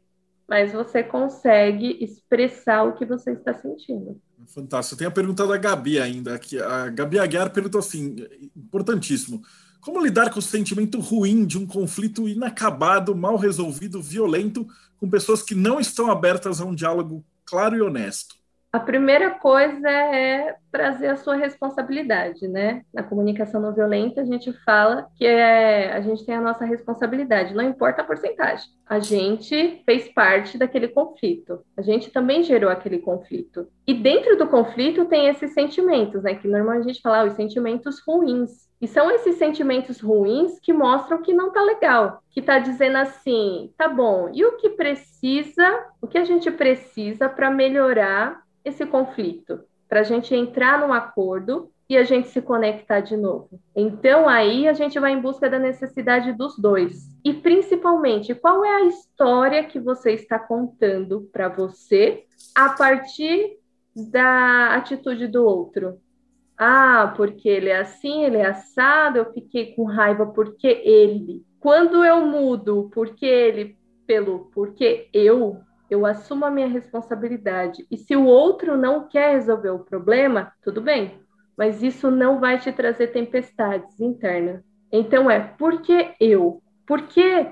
mais você consegue expressar o que você está sentindo. Fantástico. Tem a pergunta da Gabi ainda. Aqui. A Gabi Aguiar perguntou assim, importantíssimo. Como lidar com o sentimento ruim de um conflito inacabado, mal resolvido, violento, com pessoas que não estão abertas a um diálogo claro e honesto? A primeira coisa é trazer a sua responsabilidade, né? Na comunicação não violenta, a gente fala que é, a gente tem a nossa responsabilidade, não importa a porcentagem. A gente fez parte daquele conflito, a gente também gerou aquele conflito. E dentro do conflito tem esses sentimentos, né? Que normalmente a gente fala ah, os sentimentos ruins. E são esses sentimentos ruins que mostram que não tá legal, que tá dizendo assim, tá bom, e o que precisa, o que a gente precisa para melhorar esse conflito, para a gente entrar num acordo e a gente se conectar de novo. Então aí a gente vai em busca da necessidade dos dois. E principalmente, qual é a história que você está contando para você a partir da atitude do outro? Ah, porque ele é assim, ele é assado, eu fiquei com raiva porque ele. Quando eu mudo porque ele pelo porque eu, eu assumo a minha responsabilidade. E se o outro não quer resolver o problema, tudo bem, mas isso não vai te trazer tempestades internas. Então é por que eu? Por que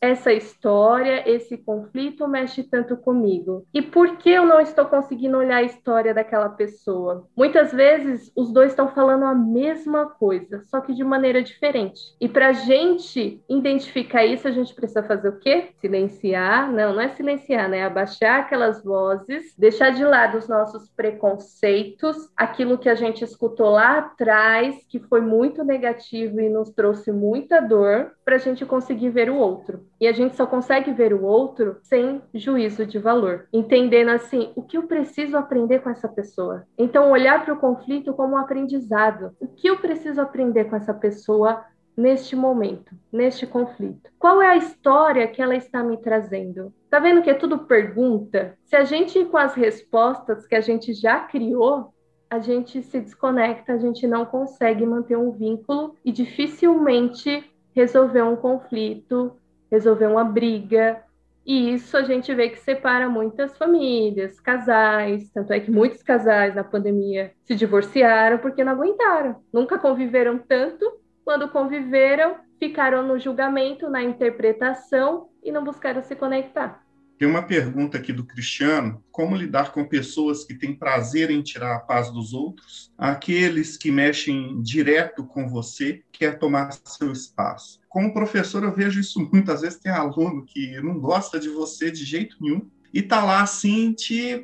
essa história, esse conflito mexe tanto comigo? E por que eu não estou conseguindo olhar a história daquela pessoa? Muitas vezes os dois estão falando a mesma coisa, só que de maneira diferente. E para a gente identificar isso, a gente precisa fazer o quê? Silenciar? Não, não é silenciar, né? Abaixar aquelas vozes, deixar de lado os nossos preconceitos, aquilo que a gente escutou lá atrás, que foi muito negativo e nos trouxe muita dor, para a gente conseguir ver o outro. E a gente só consegue ver o outro sem juízo de valor, entendendo assim, o que eu preciso aprender com essa pessoa. Então, olhar para o conflito como um aprendizado. O que eu preciso aprender com essa pessoa neste momento, neste conflito? Qual é a história que ela está me trazendo? Tá vendo que é tudo pergunta? Se a gente com as respostas que a gente já criou, a gente se desconecta, a gente não consegue manter um vínculo e dificilmente resolver um conflito resolver uma briga. E isso a gente vê que separa muitas famílias, casais. Tanto é que muitos casais na pandemia se divorciaram porque não aguentaram. Nunca conviveram tanto. Quando conviveram, ficaram no julgamento, na interpretação e não buscaram se conectar. Tem uma pergunta aqui do Cristiano: como lidar com pessoas que têm prazer em tirar a paz dos outros, aqueles que mexem direto com você, quer tomar seu espaço? Como professor, eu vejo isso muitas vezes. Tem aluno que não gosta de você de jeito nenhum e tá lá assim te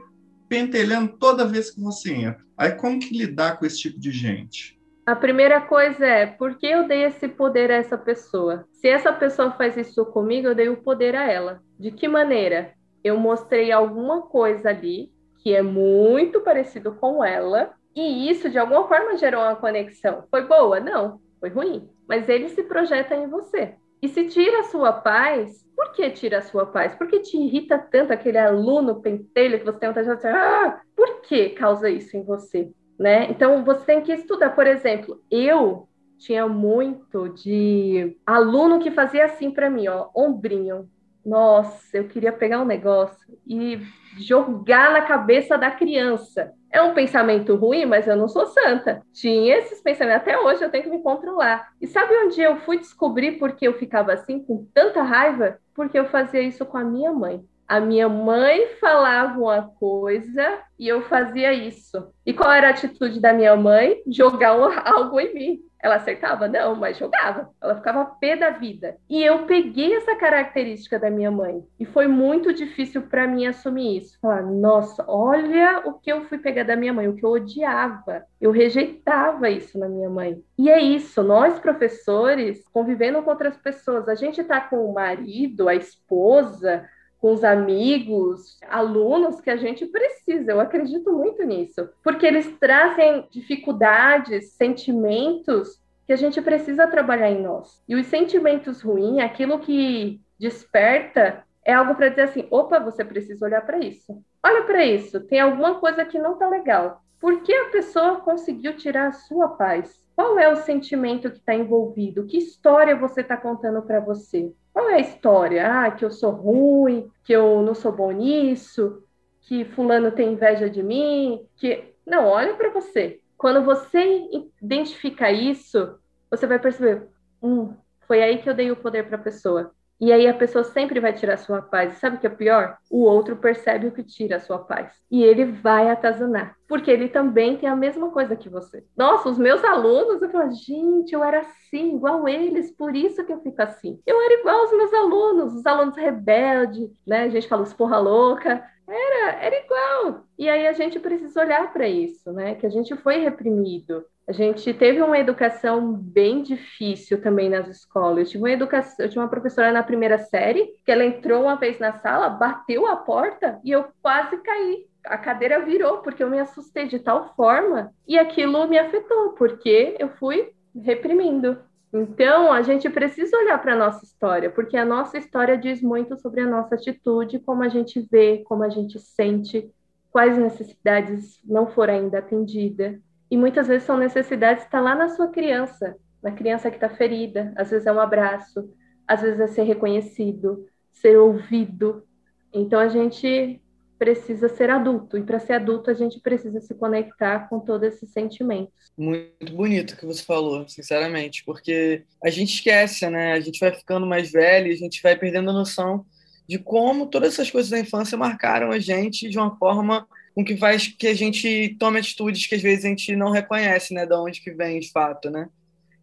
pentelhando toda vez que você entra. Aí como que lidar com esse tipo de gente? A primeira coisa é, por que eu dei esse poder a essa pessoa? Se essa pessoa faz isso comigo, eu dei o poder a ela. De que maneira? Eu mostrei alguma coisa ali que é muito parecido com ela, e isso de alguma forma gerou uma conexão. Foi boa? Não, foi ruim. Mas ele se projeta em você. E se tira a sua paz, por que tira a sua paz? Por que te irrita tanto aquele aluno pentelho que você tem vontade de dizer, ah, por que causa isso em você? Né? Então você tem que estudar, por exemplo, eu tinha muito de aluno que fazia assim para mim, ó, ombrinho. Nossa, eu queria pegar um negócio e jogar na cabeça da criança. É um pensamento ruim, mas eu não sou santa. Tinha esses pensamentos. Até hoje eu tenho que me controlar. E sabe onde eu fui descobrir por que eu ficava assim, com tanta raiva? Porque eu fazia isso com a minha mãe. A minha mãe falava uma coisa e eu fazia isso. E qual era a atitude da minha mãe? Jogar algo em mim. Ela acertava? Não, mas jogava. Ela ficava pé da vida. E eu peguei essa característica da minha mãe. E foi muito difícil para mim assumir isso. Falar, nossa, olha o que eu fui pegar da minha mãe, o que eu odiava. Eu rejeitava isso na minha mãe. E é isso, nós professores, convivendo com outras pessoas, a gente tá com o marido, a esposa, com os amigos, alunos que a gente precisa. Eu acredito muito nisso, porque eles trazem dificuldades, sentimentos que a gente precisa trabalhar em nós. E os sentimentos ruins, aquilo que desperta, é algo para dizer assim: opa, você precisa olhar para isso. Olha para isso, tem alguma coisa que não está legal. Por que a pessoa conseguiu tirar a sua paz? Qual é o sentimento que está envolvido? Que história você está contando para você? Qual é a história? Ah, que eu sou ruim, que eu não sou bom nisso, que fulano tem inveja de mim, que não, olha para você. Quando você identifica isso, você vai perceber, hum, foi aí que eu dei o poder para a pessoa. E aí a pessoa sempre vai tirar sua paz. E sabe o que é pior? O outro percebe o que tira a sua paz. E ele vai atazanar. Porque ele também tem a mesma coisa que você. Nossa, os meus alunos, eu falo, gente, eu era assim, igual eles, por isso que eu fico assim. Eu era igual aos meus alunos, os alunos rebeldes, né? A gente fala os porra louca. Era, era igual. E aí a gente precisa olhar para isso, né? Que a gente foi reprimido. A gente teve uma educação bem difícil também nas escolas. Eu tive uma educação, eu tive uma professora na primeira série que ela entrou uma vez na sala, bateu a porta e eu quase caí. A cadeira virou porque eu me assustei de tal forma e aquilo me afetou porque eu fui reprimindo. Então, a gente precisa olhar para a nossa história, porque a nossa história diz muito sobre a nossa atitude, como a gente vê, como a gente sente, quais necessidades não foram ainda atendidas. E muitas vezes são necessidades que estão tá lá na sua criança, na criança que está ferida. Às vezes é um abraço, às vezes é ser reconhecido, ser ouvido. Então a gente precisa ser adulto. E para ser adulto, a gente precisa se conectar com todos esses sentimentos. Muito bonito o que você falou, sinceramente, porque a gente esquece, né? A gente vai ficando mais velho, a gente vai perdendo a noção de como todas essas coisas da infância marcaram a gente de uma forma com que faz que a gente tome atitudes que às vezes a gente não reconhece, né, de onde que vem de fato, né?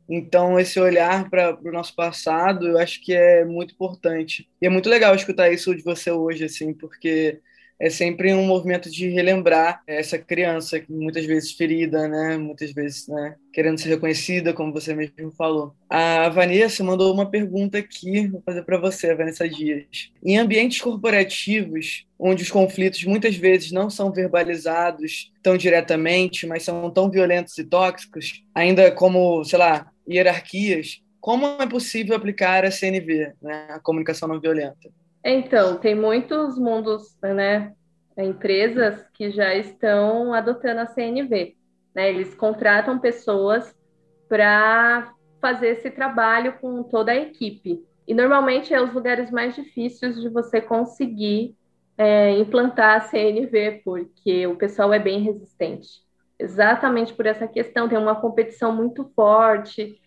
Então esse olhar para o nosso passado, eu acho que é muito importante. E é muito legal escutar isso de você hoje, assim, porque é sempre um movimento de relembrar essa criança, muitas vezes ferida, né? Muitas vezes, né? Querendo ser reconhecida, como você mesmo falou. A Vanessa mandou uma pergunta aqui, vou fazer para você, Vanessa Dias. Em ambientes corporativos, onde os conflitos muitas vezes não são verbalizados tão diretamente, mas são tão violentos e tóxicos, ainda como, sei lá, hierarquias, como é possível aplicar a CNV, né? A comunicação não violenta? Então, tem muitos mundos, né, empresas que já estão adotando a CNV. Né? Eles contratam pessoas para fazer esse trabalho com toda a equipe. E normalmente é os lugares mais difíceis de você conseguir é, implantar a CNV, porque o pessoal é bem resistente. Exatamente por essa questão, tem uma competição muito forte,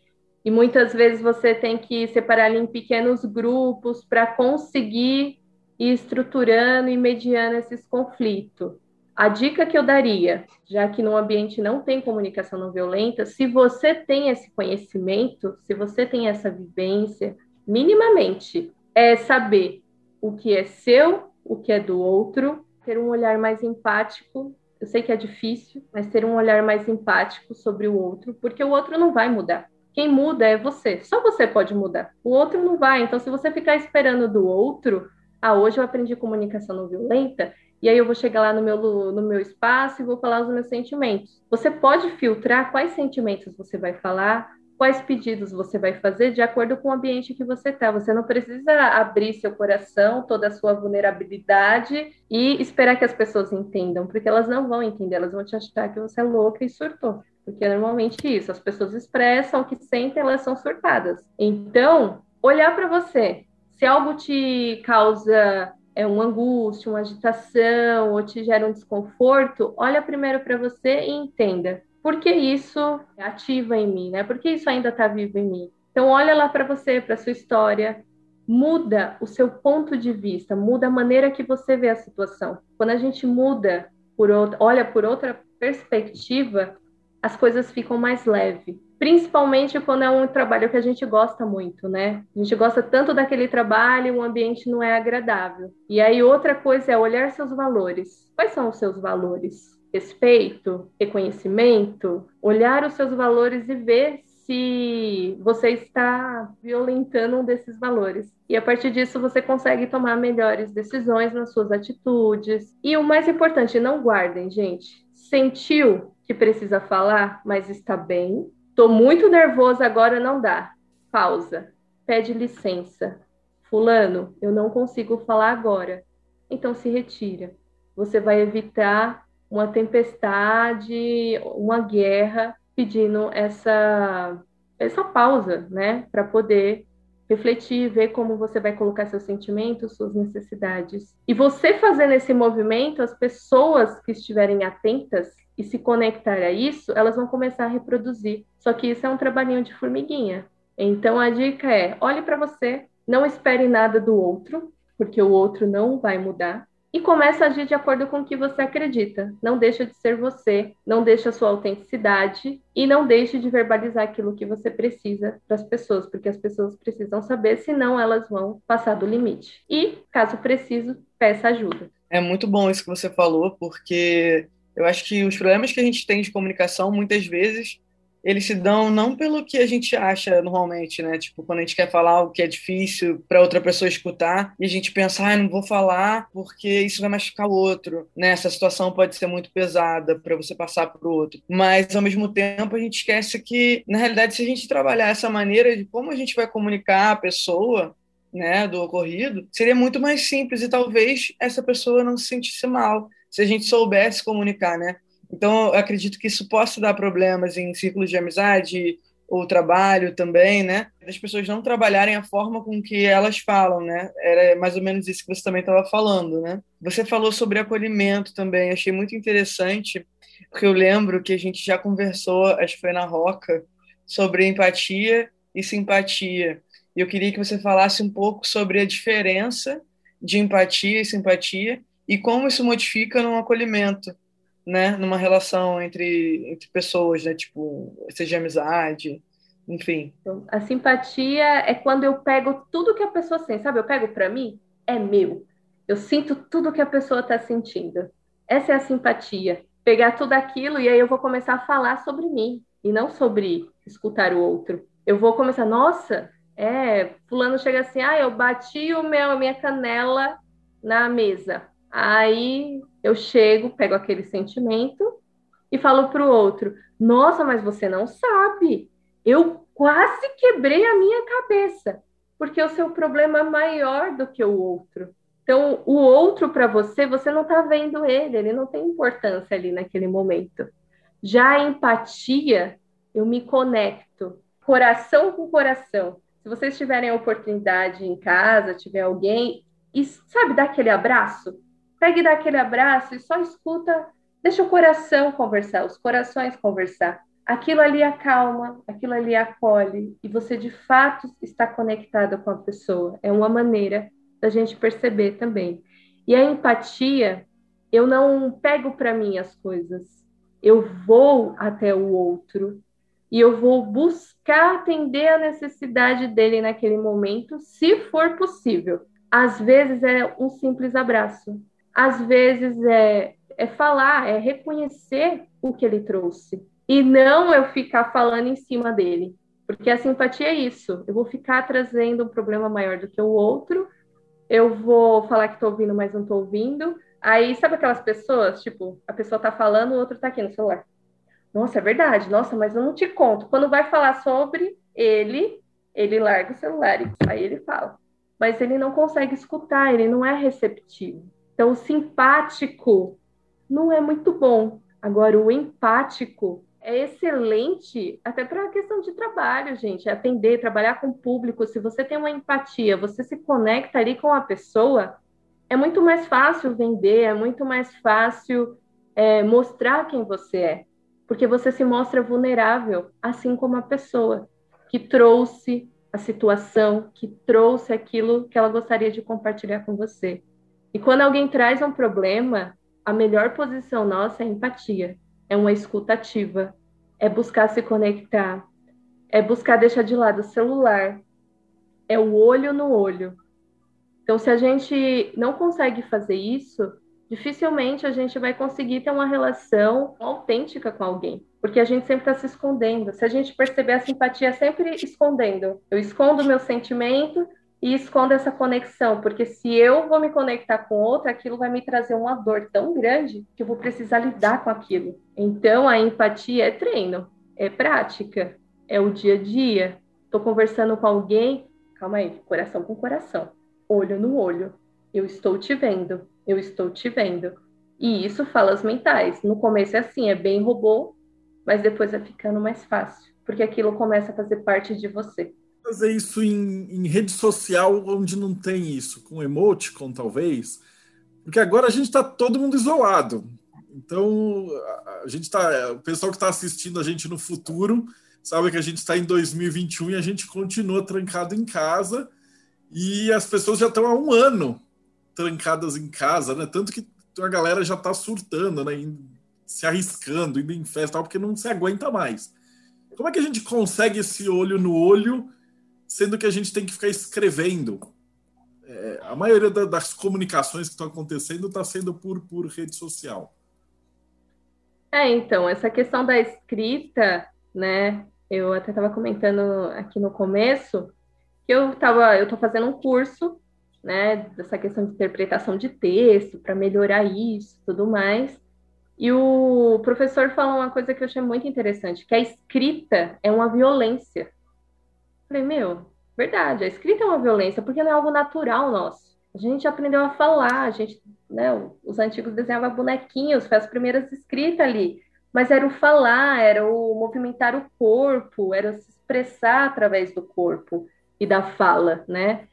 e muitas vezes você tem que separar ali em pequenos grupos para conseguir ir estruturando e mediando esses conflitos. A dica que eu daria, já que no ambiente não tem comunicação não violenta, se você tem esse conhecimento, se você tem essa vivência, minimamente, é saber o que é seu, o que é do outro, ter um olhar mais empático. Eu sei que é difícil, mas ter um olhar mais empático sobre o outro, porque o outro não vai mudar. Quem muda é você. Só você pode mudar. O outro não vai. Então, se você ficar esperando do outro, ah, hoje eu aprendi comunicação não violenta, e aí eu vou chegar lá no meu, no meu espaço e vou falar os meus sentimentos. Você pode filtrar quais sentimentos você vai falar, quais pedidos você vai fazer de acordo com o ambiente que você está. Você não precisa abrir seu coração, toda a sua vulnerabilidade e esperar que as pessoas entendam, porque elas não vão entender, elas vão te achar que você é louca e surtou. Porque é normalmente isso, as pessoas expressam o que sentem, elas são surtadas. Então, olhar para você. Se algo te causa é uma angústia, uma agitação ou te gera um desconforto, olha primeiro para você e entenda por que isso ativa em mim, né? Por que isso ainda está vivo em mim? Então olha lá para você, para sua história, muda o seu ponto de vista, muda a maneira que você vê a situação. Quando a gente muda por outra, olha por outra perspectiva, as coisas ficam mais leves. Principalmente quando é um trabalho que a gente gosta muito, né? A gente gosta tanto daquele trabalho, o ambiente não é agradável. E aí outra coisa é olhar seus valores. Quais são os seus valores? Respeito, reconhecimento, olhar os seus valores e ver se você está violentando um desses valores. E a partir disso você consegue tomar melhores decisões nas suas atitudes. E o mais importante, não guardem, gente. Sentiu que precisa falar, mas está bem, Tô muito nervoso agora, não dá. Pausa. Pede licença. Fulano, eu não consigo falar agora. Então se retira. Você vai evitar uma tempestade, uma guerra, pedindo essa essa pausa, né, para poder refletir, ver como você vai colocar seus sentimentos, suas necessidades. E você fazendo esse movimento, as pessoas que estiverem atentas e se conectar a isso, elas vão começar a reproduzir. Só que isso é um trabalhinho de formiguinha. Então a dica é: olhe para você, não espere nada do outro, porque o outro não vai mudar. E comece a agir de acordo com o que você acredita. Não deixa de ser você, não deixa a sua autenticidade e não deixe de verbalizar aquilo que você precisa para as pessoas, porque as pessoas precisam saber, senão elas vão passar do limite. E, caso preciso, peça ajuda. É muito bom isso que você falou, porque eu acho que os problemas que a gente tem de comunicação, muitas vezes, eles se dão não pelo que a gente acha normalmente, né? Tipo, quando a gente quer falar algo que é difícil para outra pessoa escutar e a gente pensa, ah, não vou falar porque isso vai machucar o outro, né? Essa situação pode ser muito pesada para você passar para o outro. Mas, ao mesmo tempo, a gente esquece que, na realidade, se a gente trabalhar essa maneira de como a gente vai comunicar a pessoa, né, do ocorrido, seria muito mais simples e talvez essa pessoa não se sentisse mal se a gente soubesse comunicar, né? Então, eu acredito que isso possa dar problemas em círculos de amizade ou trabalho também, né? As pessoas não trabalharem a forma com que elas falam, né? Era mais ou menos isso que você também estava falando, né? Você falou sobre acolhimento também, achei muito interessante, porque eu lembro que a gente já conversou, acho que foi na Roca, sobre empatia e simpatia. E eu queria que você falasse um pouco sobre a diferença de empatia e simpatia e como isso modifica no acolhimento, né, numa relação entre, entre pessoas, né, tipo, seja amizade, enfim. Então, a simpatia é quando eu pego tudo que a pessoa sente, sabe? Eu pego para mim, é meu. Eu sinto tudo que a pessoa está sentindo. Essa é a simpatia. Pegar tudo aquilo e aí eu vou começar a falar sobre mim e não sobre escutar o outro. Eu vou começar, nossa, é, fulano chega assim, ah, eu bati o meu, a minha canela na mesa. Aí eu chego, pego aquele sentimento e falo para o outro: Nossa, mas você não sabe. Eu quase quebrei a minha cabeça, porque o seu problema é maior do que o outro. Então, o outro para você, você não está vendo ele, ele não tem importância ali naquele momento. Já a empatia, eu me conecto, coração com coração. Se vocês tiverem a oportunidade em casa, tiver alguém, e sabe, dar aquele abraço, Pegue e dá aquele abraço e só escuta, deixa o coração conversar, os corações conversar. Aquilo ali acalma, aquilo ali acolhe e você de fato está conectada com a pessoa. É uma maneira da gente perceber também. E a empatia, eu não pego para mim as coisas. Eu vou até o outro e eu vou buscar atender a necessidade dele naquele momento, se for possível. Às vezes é um simples abraço, às vezes é, é falar, é reconhecer o que ele trouxe. E não eu ficar falando em cima dele. Porque a simpatia é isso. Eu vou ficar trazendo um problema maior do que o outro. Eu vou falar que estou ouvindo, mas não estou ouvindo. Aí, sabe aquelas pessoas? Tipo, a pessoa está falando, o outro está aqui no celular. Nossa, é verdade. Nossa, mas eu não te conto. Quando vai falar sobre ele, ele larga o celular e aí ele fala. Mas ele não consegue escutar, ele não é receptivo. Então, o simpático não é muito bom. Agora, o empático é excelente até para a questão de trabalho, gente. É atender, trabalhar com o público. Se você tem uma empatia, você se conecta ali com a pessoa, é muito mais fácil vender, é muito mais fácil é, mostrar quem você é, porque você se mostra vulnerável, assim como a pessoa que trouxe a situação, que trouxe aquilo que ela gostaria de compartilhar com você. E quando alguém traz um problema, a melhor posição nossa é empatia, é uma escutativa, é buscar se conectar, é buscar deixar de lado o celular, é o olho no olho. Então, se a gente não consegue fazer isso, dificilmente a gente vai conseguir ter uma relação autêntica com alguém, porque a gente sempre está se escondendo. Se a gente perceber a simpatia é sempre escondendo, eu escondo meu sentimento e escondo essa conexão, porque se eu vou me conectar com outra, aquilo vai me trazer uma dor tão grande que eu vou precisar lidar com aquilo. Então, a empatia é treino, é prática, é o dia a dia. Estou conversando com alguém, calma aí, coração com coração, olho no olho. Eu estou te vendo, eu estou te vendo. E isso falas mentais. No começo é assim, é bem robô, mas depois vai ficando mais fácil, porque aquilo começa a fazer parte de você. Fazer isso em, em rede social onde não tem isso, com emoticon talvez, porque agora a gente está todo mundo isolado. Então, a gente tá, o pessoal que está assistindo a gente no futuro sabe que a gente está em 2021 e a gente continua trancado em casa e as pessoas já estão há um ano trancadas em casa, né? Tanto que a galera já está surtando, né? Se arriscando, indo em festa, porque não se aguenta mais. Como é que a gente consegue esse olho no olho, sendo que a gente tem que ficar escrevendo? É, a maioria da, das comunicações que estão acontecendo está sendo por, por rede social. É, então, essa questão da escrita, né? Eu até estava comentando aqui no começo que eu estava, eu estou fazendo um curso né, dessa questão de interpretação de texto, para melhorar isso, tudo mais. E o professor falou uma coisa que eu achei muito interessante, que a escrita é uma violência. Falei, meu, verdade, a escrita é uma violência, porque não é algo natural nosso. A gente aprendeu a falar, a gente, né, os antigos desenhavam bonequinhos, fez as primeiras escritas ali, mas era o falar, era o movimentar o corpo, era se expressar através do corpo e da fala, né?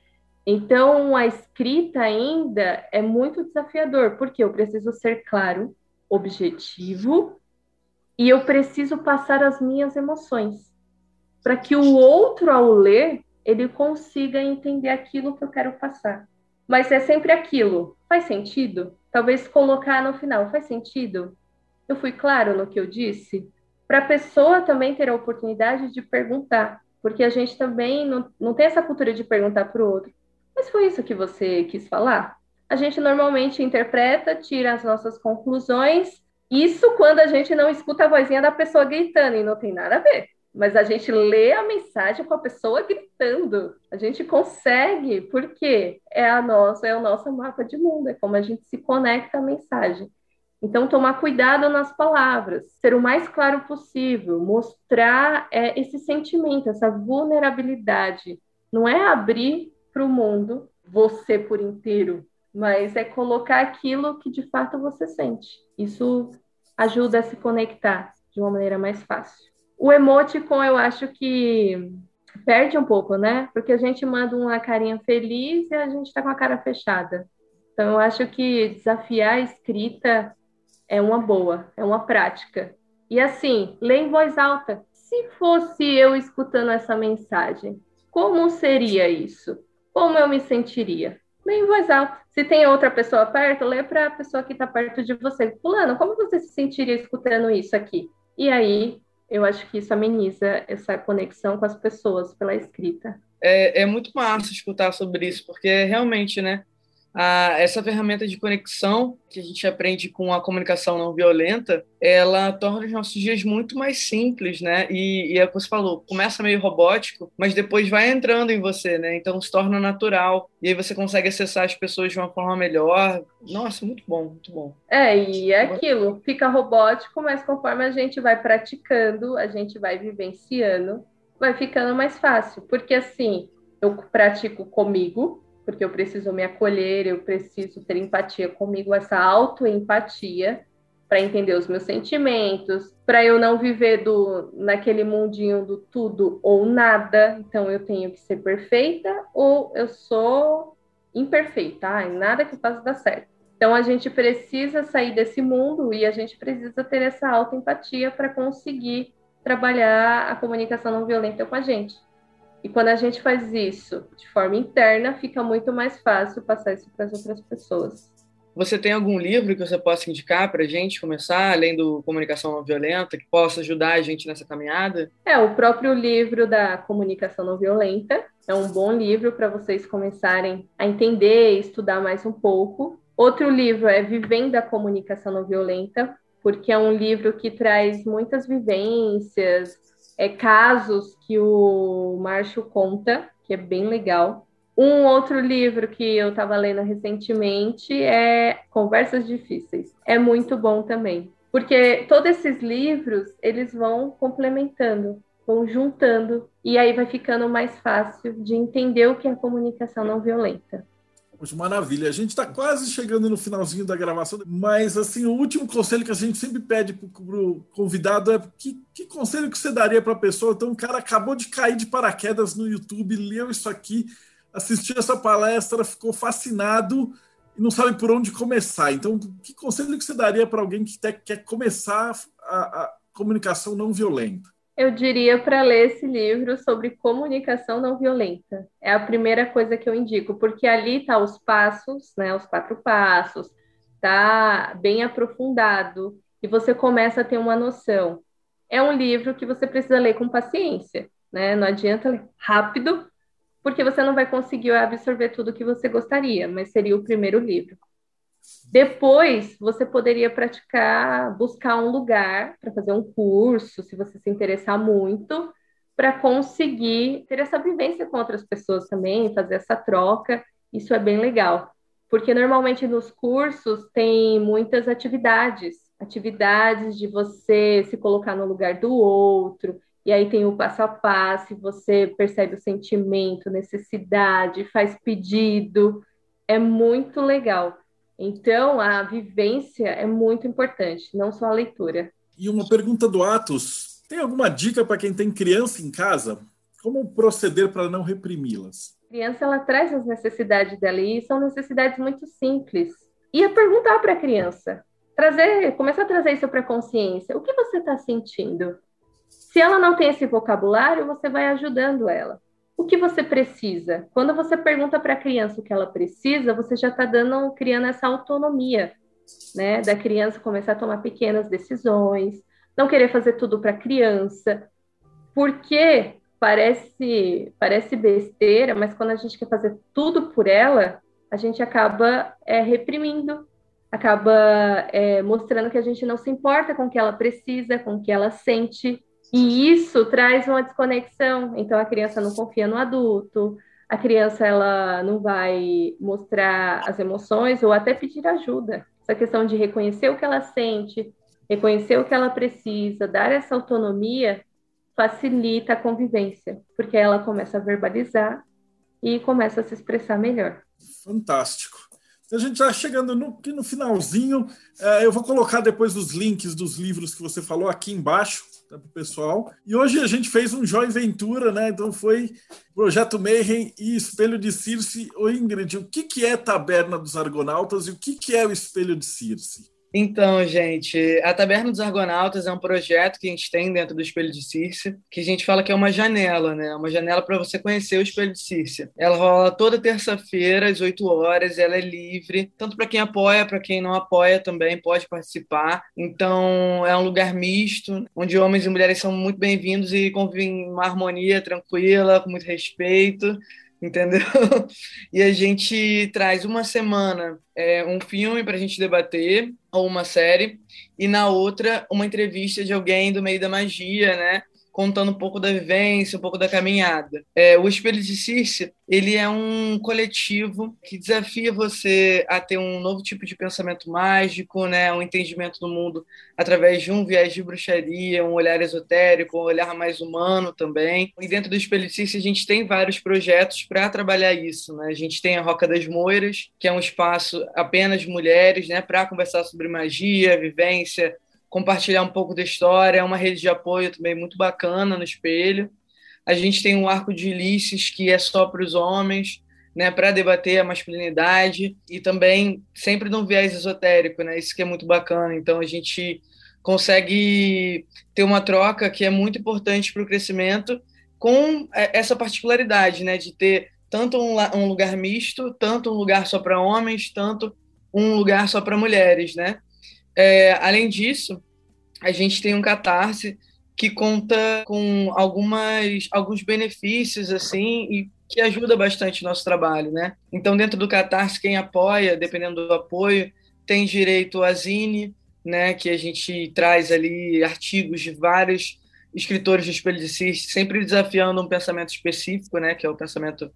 Então, a escrita ainda é muito desafiador, porque eu preciso ser claro, objetivo, e eu preciso passar as minhas emoções, para que o outro, ao ler, ele consiga entender aquilo que eu quero passar. Mas é sempre aquilo. Faz sentido? Talvez colocar no final. Faz sentido? Eu fui claro no que eu disse? Para a pessoa também ter a oportunidade de perguntar, porque a gente também não, não tem essa cultura de perguntar para o outro. Mas foi isso que você quis falar? A gente normalmente interpreta, tira as nossas conclusões. Isso quando a gente não escuta a vozinha da pessoa gritando, e não tem nada a ver. Mas a gente lê a mensagem com a pessoa gritando. A gente consegue, porque é a nossa, é o nosso mapa de mundo, é como a gente se conecta à mensagem. Então, tomar cuidado nas palavras, ser o mais claro possível, mostrar é, esse sentimento, essa vulnerabilidade. Não é abrir para o mundo, você por inteiro, mas é colocar aquilo que de fato você sente. Isso ajuda a se conectar de uma maneira mais fácil. O emoticon eu acho que perde um pouco, né? Porque a gente manda uma carinha feliz e a gente está com a cara fechada. Então eu acho que desafiar a escrita é uma boa, é uma prática. E assim, lê em voz alta. Se fosse eu escutando essa mensagem, como seria isso? como eu me sentiria? Lê em voz alta. Se tem outra pessoa perto, lê para a pessoa que está perto de você. Fulano, como você se sentiria escutando isso aqui? E aí, eu acho que isso ameniza essa conexão com as pessoas pela escrita. É, é muito massa escutar sobre isso, porque realmente, né? A, essa ferramenta de conexão que a gente aprende com a comunicação não violenta, ela torna os nossos dias muito mais simples, né? E, e é o que você falou, começa meio robótico, mas depois vai entrando em você, né? Então se torna natural. E aí você consegue acessar as pessoas de uma forma melhor. Nossa, muito bom, muito bom. É, e é aquilo, fica robótico, mas conforme a gente vai praticando, a gente vai vivenciando, vai ficando mais fácil. Porque assim, eu pratico comigo, porque eu preciso me acolher, eu preciso ter empatia comigo, essa autoempatia para entender os meus sentimentos, para eu não viver do naquele mundinho do tudo ou nada. Então eu tenho que ser perfeita ou eu sou imperfeito, tá? Em nada que faça dar certo. Então a gente precisa sair desse mundo e a gente precisa ter essa autoempatia para conseguir trabalhar a comunicação não violenta com a gente. E quando a gente faz isso de forma interna, fica muito mais fácil passar isso para as outras pessoas. Você tem algum livro que você possa indicar para a gente começar, além do Comunicação Não Violenta, que possa ajudar a gente nessa caminhada? É, o próprio livro da Comunicação Não Violenta é um bom livro para vocês começarem a entender e estudar mais um pouco. Outro livro é Vivendo a Comunicação Não Violenta, porque é um livro que traz muitas vivências, é, casos que o Márcio conta, que é bem legal. Um outro livro que eu estava lendo recentemente é Conversas Difíceis. É muito bom também, porque todos esses livros eles vão complementando, vão juntando e aí vai ficando mais fácil de entender o que é comunicação não violenta. Poxa, maravilha. A gente está quase chegando no finalzinho da gravação, mas assim, o último conselho que a gente sempre pede para o convidado é que, que conselho que você daria para a pessoa? Então, o cara acabou de cair de paraquedas no YouTube, leu isso aqui, assistiu essa palestra, ficou fascinado e não sabe por onde começar. Então, que conselho que você daria para alguém que quer começar a, a comunicação não violenta? Eu diria para ler esse livro sobre comunicação não violenta. É a primeira coisa que eu indico, porque ali tá os passos, né, os quatro passos, tá bem aprofundado e você começa a ter uma noção. É um livro que você precisa ler com paciência, né? Não adianta ler rápido, porque você não vai conseguir absorver tudo que você gostaria, mas seria o primeiro livro. Depois, você poderia praticar, buscar um lugar para fazer um curso, se você se interessar muito, para conseguir ter essa vivência com outras pessoas também, fazer essa troca. Isso é bem legal, porque normalmente nos cursos tem muitas atividades, atividades de você se colocar no lugar do outro, e aí tem o passo a passo, você percebe o sentimento, necessidade, faz pedido. É muito legal. Então, a vivência é muito importante, não só a leitura. E uma pergunta do Atos: tem alguma dica para quem tem criança em casa? Como proceder para não reprimi-las? A criança ela traz as necessidades dela e são necessidades muito simples. E é perguntar para a criança, trazer, começar a trazer isso para a consciência. O que você está sentindo? Se ela não tem esse vocabulário, você vai ajudando ela. O que você precisa? Quando você pergunta para a criança o que ela precisa, você já está dando, criando essa autonomia, né? Da criança começar a tomar pequenas decisões, não querer fazer tudo para a criança, porque parece parece besteira, mas quando a gente quer fazer tudo por ela, a gente acaba é, reprimindo, acaba é, mostrando que a gente não se importa com o que ela precisa, com o que ela sente, e isso traz uma desconexão. Então a criança não confia no adulto, a criança ela não vai mostrar as emoções ou até pedir ajuda. Essa questão de reconhecer o que ela sente, reconhecer o que ela precisa, dar essa autonomia facilita a convivência, porque ela começa a verbalizar e começa a se expressar melhor. Fantástico. A gente está chegando no, no finalzinho. É, eu vou colocar depois os links dos livros que você falou aqui embaixo tá, para o pessoal. E hoje a gente fez um Joy Ventura, né? Então foi Projeto Mayhem e Espelho de Circe. Ô Ingrid, o que, que é Taberna dos Argonautas e o que, que é o Espelho de Circe? Então, gente, a Taberna dos Argonautas é um projeto que a gente tem dentro do Espelho de Circe, que a gente fala que é uma janela, né? Uma janela para você conhecer o Espelho de Circe. Ela rola toda terça-feira, às 8 horas, ela é livre, tanto para quem apoia, para quem não apoia também pode participar. Então, é um lugar misto, onde homens e mulheres são muito bem-vindos e convivem em uma harmonia tranquila, com muito respeito entendeu? E a gente traz uma semana é, um filme para a gente debater, ou uma série, e na outra uma entrevista de alguém do meio da magia, né? Contando um pouco da vivência, um pouco da caminhada. É, o Espelho de Circe, ele é um coletivo que desafia você a ter um novo tipo de pensamento mágico, né, um entendimento do mundo através de um viés de bruxaria, um olhar esotérico, um olhar mais humano também. E dentro do Espelho de Circe a gente tem vários projetos para trabalhar isso, né? A gente tem a Roca das Moiras, que é um espaço apenas mulheres, né, para conversar sobre magia, vivência, compartilhar um pouco da história, é uma rede de apoio também muito bacana no espelho. A gente tem um arco de Ulisses que é só para os homens, né, para debater a masculinidade e também sempre num viés esotérico, né? Isso que é muito bacana. Então a gente consegue ter uma troca que é muito importante para o crescimento com é, essa particularidade, né, de ter tanto um, um lugar misto, tanto um lugar só para homens, tanto um lugar só para mulheres, né? É, além disso, a gente tem um catarse que conta com algumas alguns benefícios assim e que ajuda bastante o nosso trabalho, né? Então, dentro do Catarse, quem apoia, dependendo do apoio, tem direito à Zine, né? Que a gente traz ali artigos de vários escritores do Espelho de Cis, sempre desafiando um pensamento específico, né? Que é o pensamento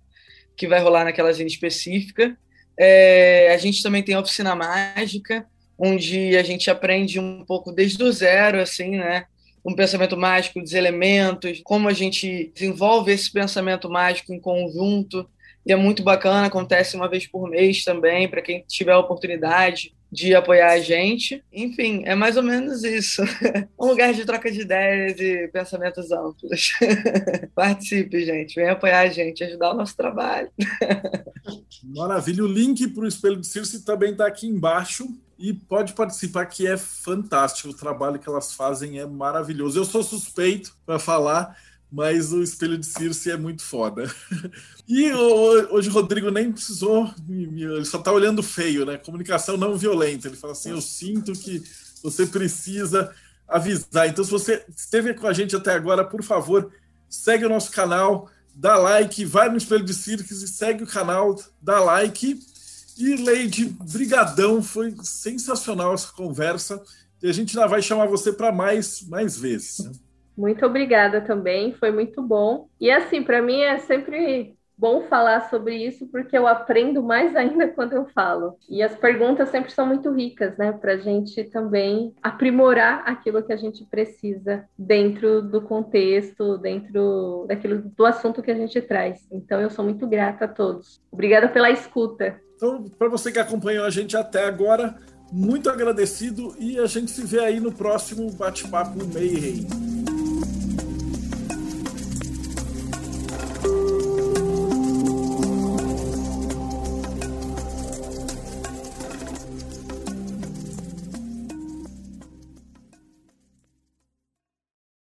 que vai rolar naquela Zine específica. É, a gente também tem a Oficina Mágica, onde a gente aprende um pouco desde o zero, assim, né? um pensamento mágico dos elementos, como a gente desenvolve esse pensamento mágico em conjunto. E é muito bacana, acontece uma vez por mês também, para quem tiver a oportunidade de apoiar a gente. Enfim, é mais ou menos isso. um lugar de troca de ideias e pensamentos amplos. Participe, gente. Venha apoiar a gente, ajudar o nosso trabalho. Maravilha. O link para o Espelho de Circe também está aqui embaixo e pode participar, que é fantástico. O trabalho que elas fazem é maravilhoso. Eu sou suspeito para falar, mas o Espelho de Circe é muito foda. E hoje o Rodrigo nem precisou, ele só está olhando feio, né? Comunicação não violenta. Ele fala assim: Eu sinto que você precisa avisar. Então, se você esteve com a gente até agora, por favor, segue o nosso canal, dá like, vai no Espelho de Circos e segue o canal, dá like. E Leide, brigadão, foi sensacional essa conversa. E a gente ainda vai chamar você para mais, mais vezes. Né? Muito obrigada também, foi muito bom. E assim, para mim é sempre bom falar sobre isso porque eu aprendo mais ainda quando eu falo. E as perguntas sempre são muito ricas, né? Para a gente também aprimorar aquilo que a gente precisa dentro do contexto, dentro daquilo do assunto que a gente traz. Então eu sou muito grata a todos. Obrigada pela escuta. Então, para você que acompanhou a gente até agora, muito agradecido e a gente se vê aí no próximo bate-papo Mayhem.